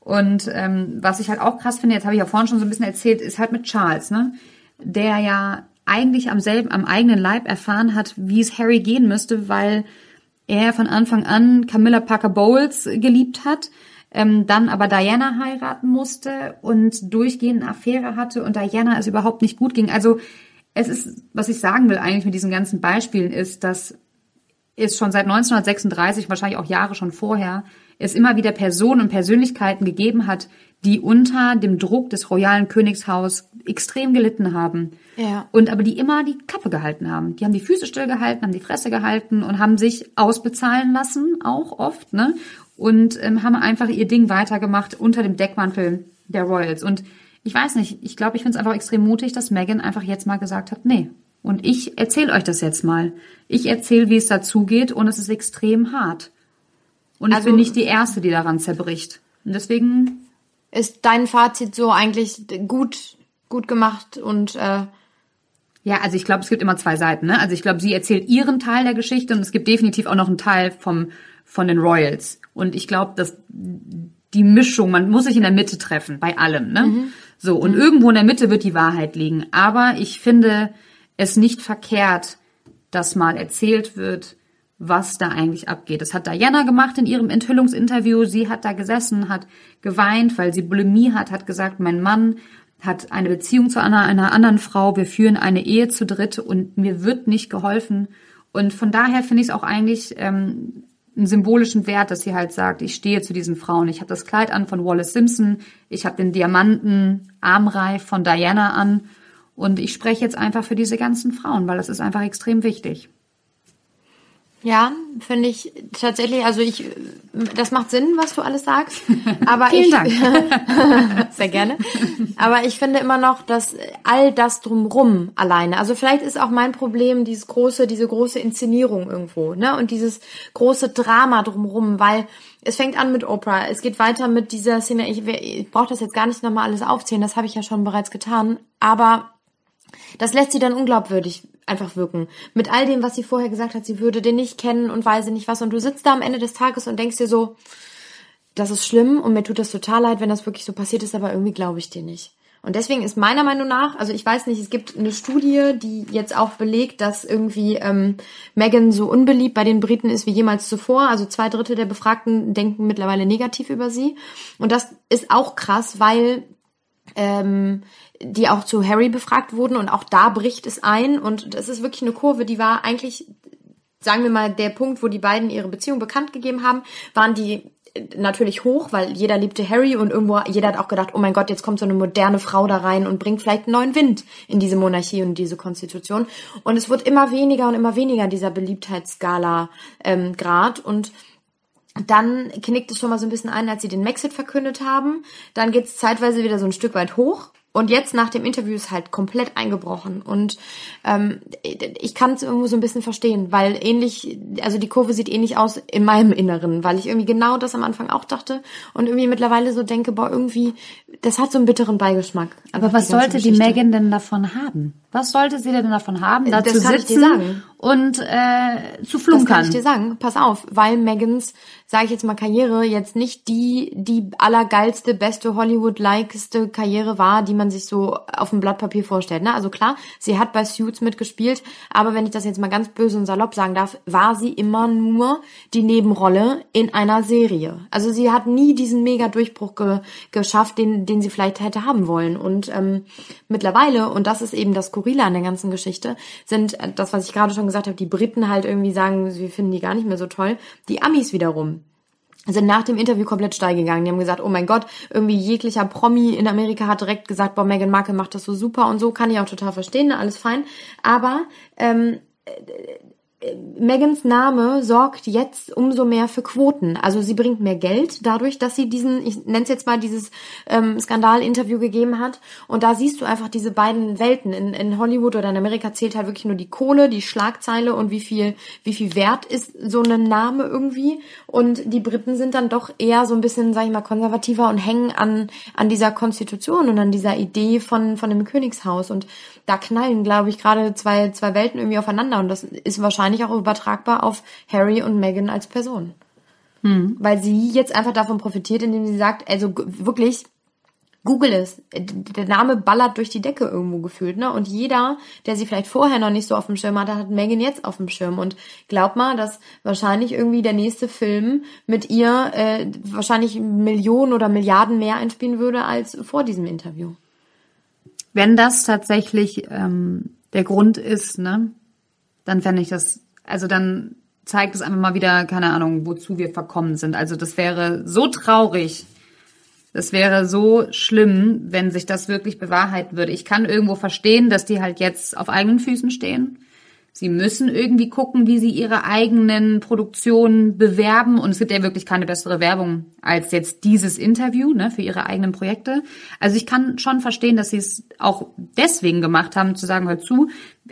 Und ähm, was ich halt auch krass finde, jetzt habe ich ja vorhin schon so ein bisschen erzählt, ist halt mit Charles, ne? Der ja eigentlich am selben, am eigenen Leib erfahren hat, wie es Harry gehen müsste, weil er von Anfang an Camilla Parker Bowles geliebt hat, ähm, dann aber Diana heiraten musste und durchgehend eine Affäre hatte und Diana es überhaupt nicht gut ging. Also es ist, was ich sagen will eigentlich mit diesen ganzen Beispielen ist, dass es schon seit 1936, wahrscheinlich auch Jahre schon vorher, es immer wieder Personen und Persönlichkeiten gegeben hat, die unter dem Druck des royalen Königshaus extrem gelitten haben. Ja. Und aber die immer die Klappe gehalten haben. Die haben die Füße stillgehalten, haben die Fresse gehalten und haben sich ausbezahlen lassen, auch oft, ne? Und ähm, haben einfach ihr Ding weitergemacht unter dem Deckmantel der Royals. Und ich weiß nicht, ich glaube, ich finde es einfach extrem mutig, dass Meghan einfach jetzt mal gesagt hat, nee, und ich erzähle euch das jetzt mal. Ich erzähle, wie es dazugeht und es ist extrem hart. Und ich also, bin nicht die Erste, die daran zerbricht. Und deswegen ist dein Fazit so eigentlich gut, gut gemacht und äh ja, also ich glaube, es gibt immer zwei Seiten. Ne? Also ich glaube, sie erzählt ihren Teil der Geschichte und es gibt definitiv auch noch einen Teil vom von den Royals. Und ich glaube, dass die Mischung, man muss sich in der Mitte treffen bei allem. Ne? Mhm. So und mhm. irgendwo in der Mitte wird die Wahrheit liegen. Aber ich finde, es nicht verkehrt, dass mal erzählt wird, was da eigentlich abgeht. Das hat Diana gemacht in ihrem Enthüllungsinterview. Sie hat da gesessen, hat geweint, weil sie Bulimie hat, hat gesagt, mein Mann hat eine Beziehung zu einer, einer anderen Frau, wir führen eine Ehe zu dritt und mir wird nicht geholfen. Und von daher finde ich es auch eigentlich ähm, einen symbolischen Wert, dass sie halt sagt, ich stehe zu diesen Frauen. Ich habe das Kleid an von Wallace Simpson, ich habe den Diamanten Armreif von Diana an und ich spreche jetzt einfach für diese ganzen Frauen, weil das ist einfach extrem wichtig. Ja, finde ich tatsächlich, also ich, das macht Sinn, was du alles sagst. Aber Vielen ich, Dank. sehr gerne. Aber ich finde immer noch, dass all das drumrum alleine, also vielleicht ist auch mein Problem dieses große, diese große Inszenierung irgendwo, ne? Und dieses große Drama drumrum, weil es fängt an mit Oprah, es geht weiter mit dieser Szene, ich, ich brauche das jetzt gar nicht nochmal alles aufzählen, das habe ich ja schon bereits getan, aber das lässt sie dann unglaubwürdig einfach wirken. Mit all dem, was sie vorher gesagt hat, sie würde den nicht kennen und weiß nicht was. Und du sitzt da am Ende des Tages und denkst dir so, das ist schlimm und mir tut das total leid, wenn das wirklich so passiert ist, aber irgendwie glaube ich dir nicht. Und deswegen ist meiner Meinung nach, also ich weiß nicht, es gibt eine Studie, die jetzt auch belegt, dass irgendwie ähm, Meghan so unbeliebt bei den Briten ist wie jemals zuvor. Also zwei Drittel der Befragten denken mittlerweile negativ über sie. Und das ist auch krass, weil ähm, die auch zu Harry befragt wurden und auch da bricht es ein und das ist wirklich eine Kurve, die war eigentlich, sagen wir mal, der Punkt, wo die beiden ihre Beziehung bekannt gegeben haben, waren die natürlich hoch, weil jeder liebte Harry und irgendwo jeder hat auch gedacht, oh mein Gott, jetzt kommt so eine moderne Frau da rein und bringt vielleicht einen neuen Wind in diese Monarchie und diese Konstitution. Und es wird immer weniger und immer weniger dieser Beliebtheitsskala ähm, Grad und dann knickt es schon mal so ein bisschen ein, als sie den Maxit verkündet haben. Dann geht es zeitweise wieder so ein Stück weit hoch. Und jetzt nach dem Interview ist halt komplett eingebrochen. Und ähm, ich kann es irgendwo so ein bisschen verstehen, weil ähnlich, also die Kurve sieht ähnlich aus in meinem Inneren, weil ich irgendwie genau das am Anfang auch dachte und irgendwie mittlerweile so denke, boah, irgendwie, das hat so einen bitteren Beigeschmack. Aber was die sollte die Geschichte. Megan denn davon haben? Was sollte sie denn davon haben, da Das zu kann ich dir sitzen sagen. und äh, zu Das kann flunkern? ich dir sagen. Pass auf, weil Megans, sage ich jetzt mal, Karriere jetzt nicht die die allergeilste, beste Hollywood-likeste Karriere war, die man sich so auf dem Blatt Papier vorstellt. Ne? Also klar, sie hat bei Suits mitgespielt, aber wenn ich das jetzt mal ganz böse und salopp sagen darf, war sie immer nur die Nebenrolle in einer Serie. Also sie hat nie diesen mega Durchbruch ge geschafft, den, den sie vielleicht hätte haben wollen. Und ähm, mittlerweile, und das ist eben das Skurrile an der ganzen Geschichte, sind äh, das, was ich gerade schon gesagt habe, die Briten halt irgendwie sagen, sie finden die gar nicht mehr so toll. Die Amis wiederum sind nach dem Interview komplett steil gegangen. Die haben gesagt, oh mein Gott, irgendwie jeglicher Promi in Amerika hat direkt gesagt, boah, Meghan Markle macht das so super und so, kann ich auch total verstehen, ne, alles fein. Aber ähm, Megans Name sorgt jetzt umso mehr für Quoten. Also sie bringt mehr Geld dadurch, dass sie diesen, ich nenne es jetzt mal dieses ähm, Skandal-Interview gegeben hat. Und da siehst du einfach diese beiden Welten. In, in Hollywood oder in Amerika zählt halt wirklich nur die Kohle, die Schlagzeile und wie viel, wie viel wert ist so ein Name irgendwie. Und die Briten sind dann doch eher so ein bisschen, sag ich mal, konservativer und hängen an, an dieser Konstitution und an dieser Idee von, von dem Königshaus. Und da knallen, glaube ich, gerade zwei, zwei Welten irgendwie aufeinander. Und das ist wahrscheinlich auch übertragbar auf Harry und Meghan als Person. Weil sie jetzt einfach davon profitiert, indem sie sagt, also wirklich, Google es. Der Name ballert durch die Decke irgendwo gefühlt, ne? Und jeder, der sie vielleicht vorher noch nicht so auf dem Schirm hatte, hat Megan jetzt auf dem Schirm. Und glaub mal, dass wahrscheinlich irgendwie der nächste Film mit ihr äh, wahrscheinlich Millionen oder Milliarden mehr einspielen würde als vor diesem Interview. Wenn das tatsächlich ähm, der Grund ist, ne, dann fände ich das, also dann zeigt es einfach mal wieder, keine Ahnung, wozu wir verkommen sind. Also das wäre so traurig. Das wäre so schlimm, wenn sich das wirklich bewahrheiten würde. Ich kann irgendwo verstehen, dass die halt jetzt auf eigenen Füßen stehen. Sie müssen irgendwie gucken, wie sie ihre eigenen Produktionen bewerben. Und es gibt ja wirklich keine bessere Werbung als jetzt dieses Interview ne, für ihre eigenen Projekte. Also ich kann schon verstehen, dass sie es auch deswegen gemacht haben, zu sagen, hör zu,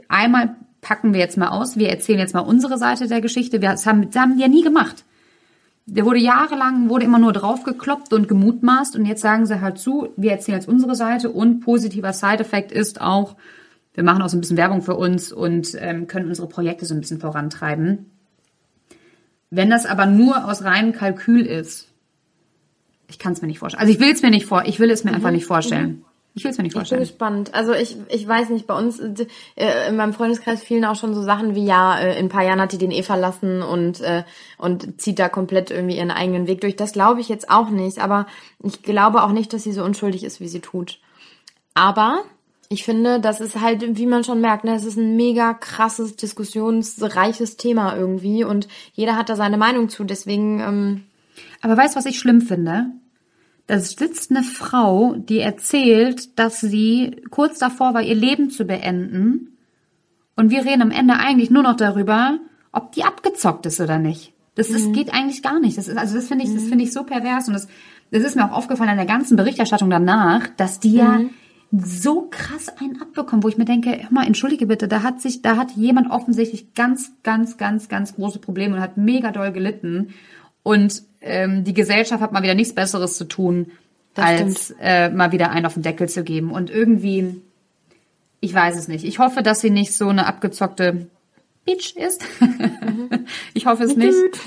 einmal packen wir jetzt mal aus, wir erzählen jetzt mal unsere Seite der Geschichte. Wir das haben, das haben die ja nie gemacht. Der wurde jahrelang, wurde immer nur draufgekloppt und gemutmaßt und jetzt sagen sie halt zu, wir erzählen jetzt unsere Seite und positiver Side-Effekt ist auch, wir machen auch so ein bisschen Werbung für uns und ähm, können unsere Projekte so ein bisschen vorantreiben. Wenn das aber nur aus reinem Kalkül ist, ich kann es mir nicht vorstellen. Also ich will es mir nicht vor, ich will es mir einfach nicht vorstellen. Ich will es mir nicht Ich bin vorstellen. gespannt. Also ich, ich weiß nicht, bei uns äh, in meinem Freundeskreis fielen auch schon so Sachen wie, ja, äh, in ein paar Jahren hat die den eh verlassen und, äh, und zieht da komplett irgendwie ihren eigenen Weg durch. Das glaube ich jetzt auch nicht, aber ich glaube auch nicht, dass sie so unschuldig ist, wie sie tut. Aber ich finde, das ist halt, wie man schon merkt, ne, es ist ein mega krasses, diskussionsreiches Thema irgendwie und jeder hat da seine Meinung zu. Deswegen, ähm, Aber weißt du, was ich schlimm finde? Da sitzt eine Frau, die erzählt, dass sie kurz davor war, ihr Leben zu beenden. Und wir reden am Ende eigentlich nur noch darüber, ob die abgezockt ist oder nicht. Das ist, geht eigentlich gar nicht. Das ist, also das finde ich, das finde ich so pervers. Und das, das ist mir auch aufgefallen in der ganzen Berichterstattung danach, dass die ja so krass einen abbekommen, wo ich mir denke, hör mal, entschuldige bitte, da hat sich, da hat jemand offensichtlich ganz, ganz, ganz, ganz große Probleme und hat mega doll gelitten. Und ähm, die Gesellschaft hat mal wieder nichts Besseres zu tun, Das als äh, mal wieder einen auf den Deckel zu geben. Und irgendwie, ich weiß es nicht. Ich hoffe, dass sie nicht so eine abgezockte Bitch ist. ich hoffe es nicht.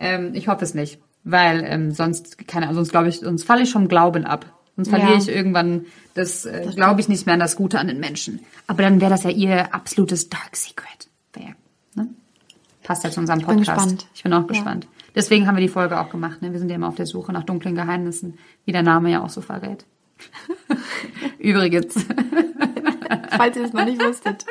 ähm, ich hoffe es nicht. Weil ähm, sonst, keine Ahnung, sonst glaube ich, sonst falle ich vom Glauben ab. Sonst verliere Ja. ich irgendwann das, äh, glaube ich nicht mehr an das Gute an den Menschen. Aber dann wäre das ja ihr absolutes Dark Secret. Passt ja zu unserem bin Podcast. gespannt. Ich bin auch gespannt. Deswegen haben wir die Folge auch gemacht. Ne? Wir sind ja immer auf der Suche nach dunklen Geheimnissen, wie der Name ja auch so verrät. Übrigens. falls ihr es noch nicht wusstet.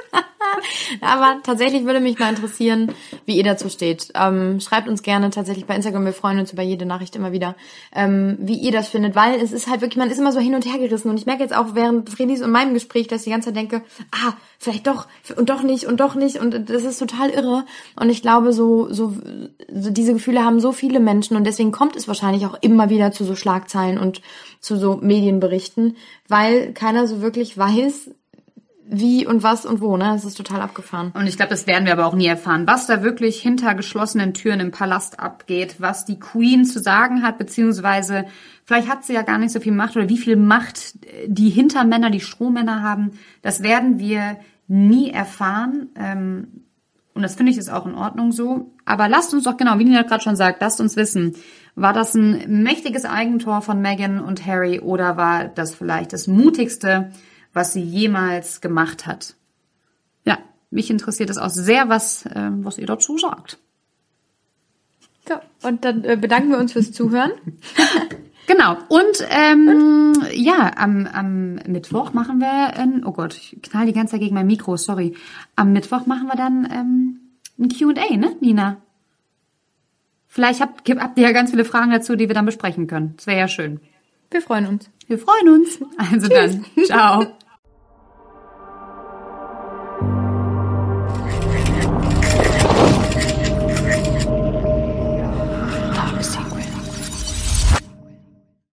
Aber tatsächlich würde mich mal interessieren, wie ihr dazu steht. Ähm, schreibt uns gerne tatsächlich bei Instagram. Wir freuen uns über jede Nachricht immer wieder, ähm, wie ihr das findet, weil es ist halt wirklich, man ist immer so hin und her gerissen. Und ich merke jetzt auch während Fredis und meinem Gespräch, dass ich die ganze Zeit denke, ah, vielleicht doch und doch nicht und doch nicht. Und das ist total irre. Und ich glaube, so, so, so diese Gefühle haben so viele Menschen und deswegen kommt es wahrscheinlich auch immer wieder zu so Schlagzeilen und zu so Medienberichten, weil keiner so wirklich weiß, wie und was und wo, ne? Das ist total abgefahren. Und ich glaube, das werden wir aber auch nie erfahren, was da wirklich hinter geschlossenen Türen im Palast abgeht, was die Queen zu sagen hat, beziehungsweise vielleicht hat sie ja gar nicht so viel Macht oder wie viel Macht die Hintermänner, die Strohmänner haben. Das werden wir nie erfahren. Ähm, und das finde ich ist auch in Ordnung so. Aber lasst uns doch genau, wie Nina gerade schon sagt, lasst uns wissen, war das ein mächtiges Eigentor von Meghan und Harry oder war das vielleicht das mutigste, was sie jemals gemacht hat? Ja, mich interessiert es auch sehr, was, äh, was ihr dazu sagt. Ja, und dann äh, bedanken wir uns fürs Zuhören. Genau. Und ähm, ja, am, am Mittwoch machen wir, ein, oh Gott, ich knall die ganze Zeit gegen mein Mikro, sorry. Am Mittwoch machen wir dann ähm, ein Q&A, ne, Nina? Vielleicht habt, habt ihr ja ganz viele Fragen dazu, die wir dann besprechen können. Das wäre ja schön. Wir freuen uns. Wir freuen uns. Also dann, ciao.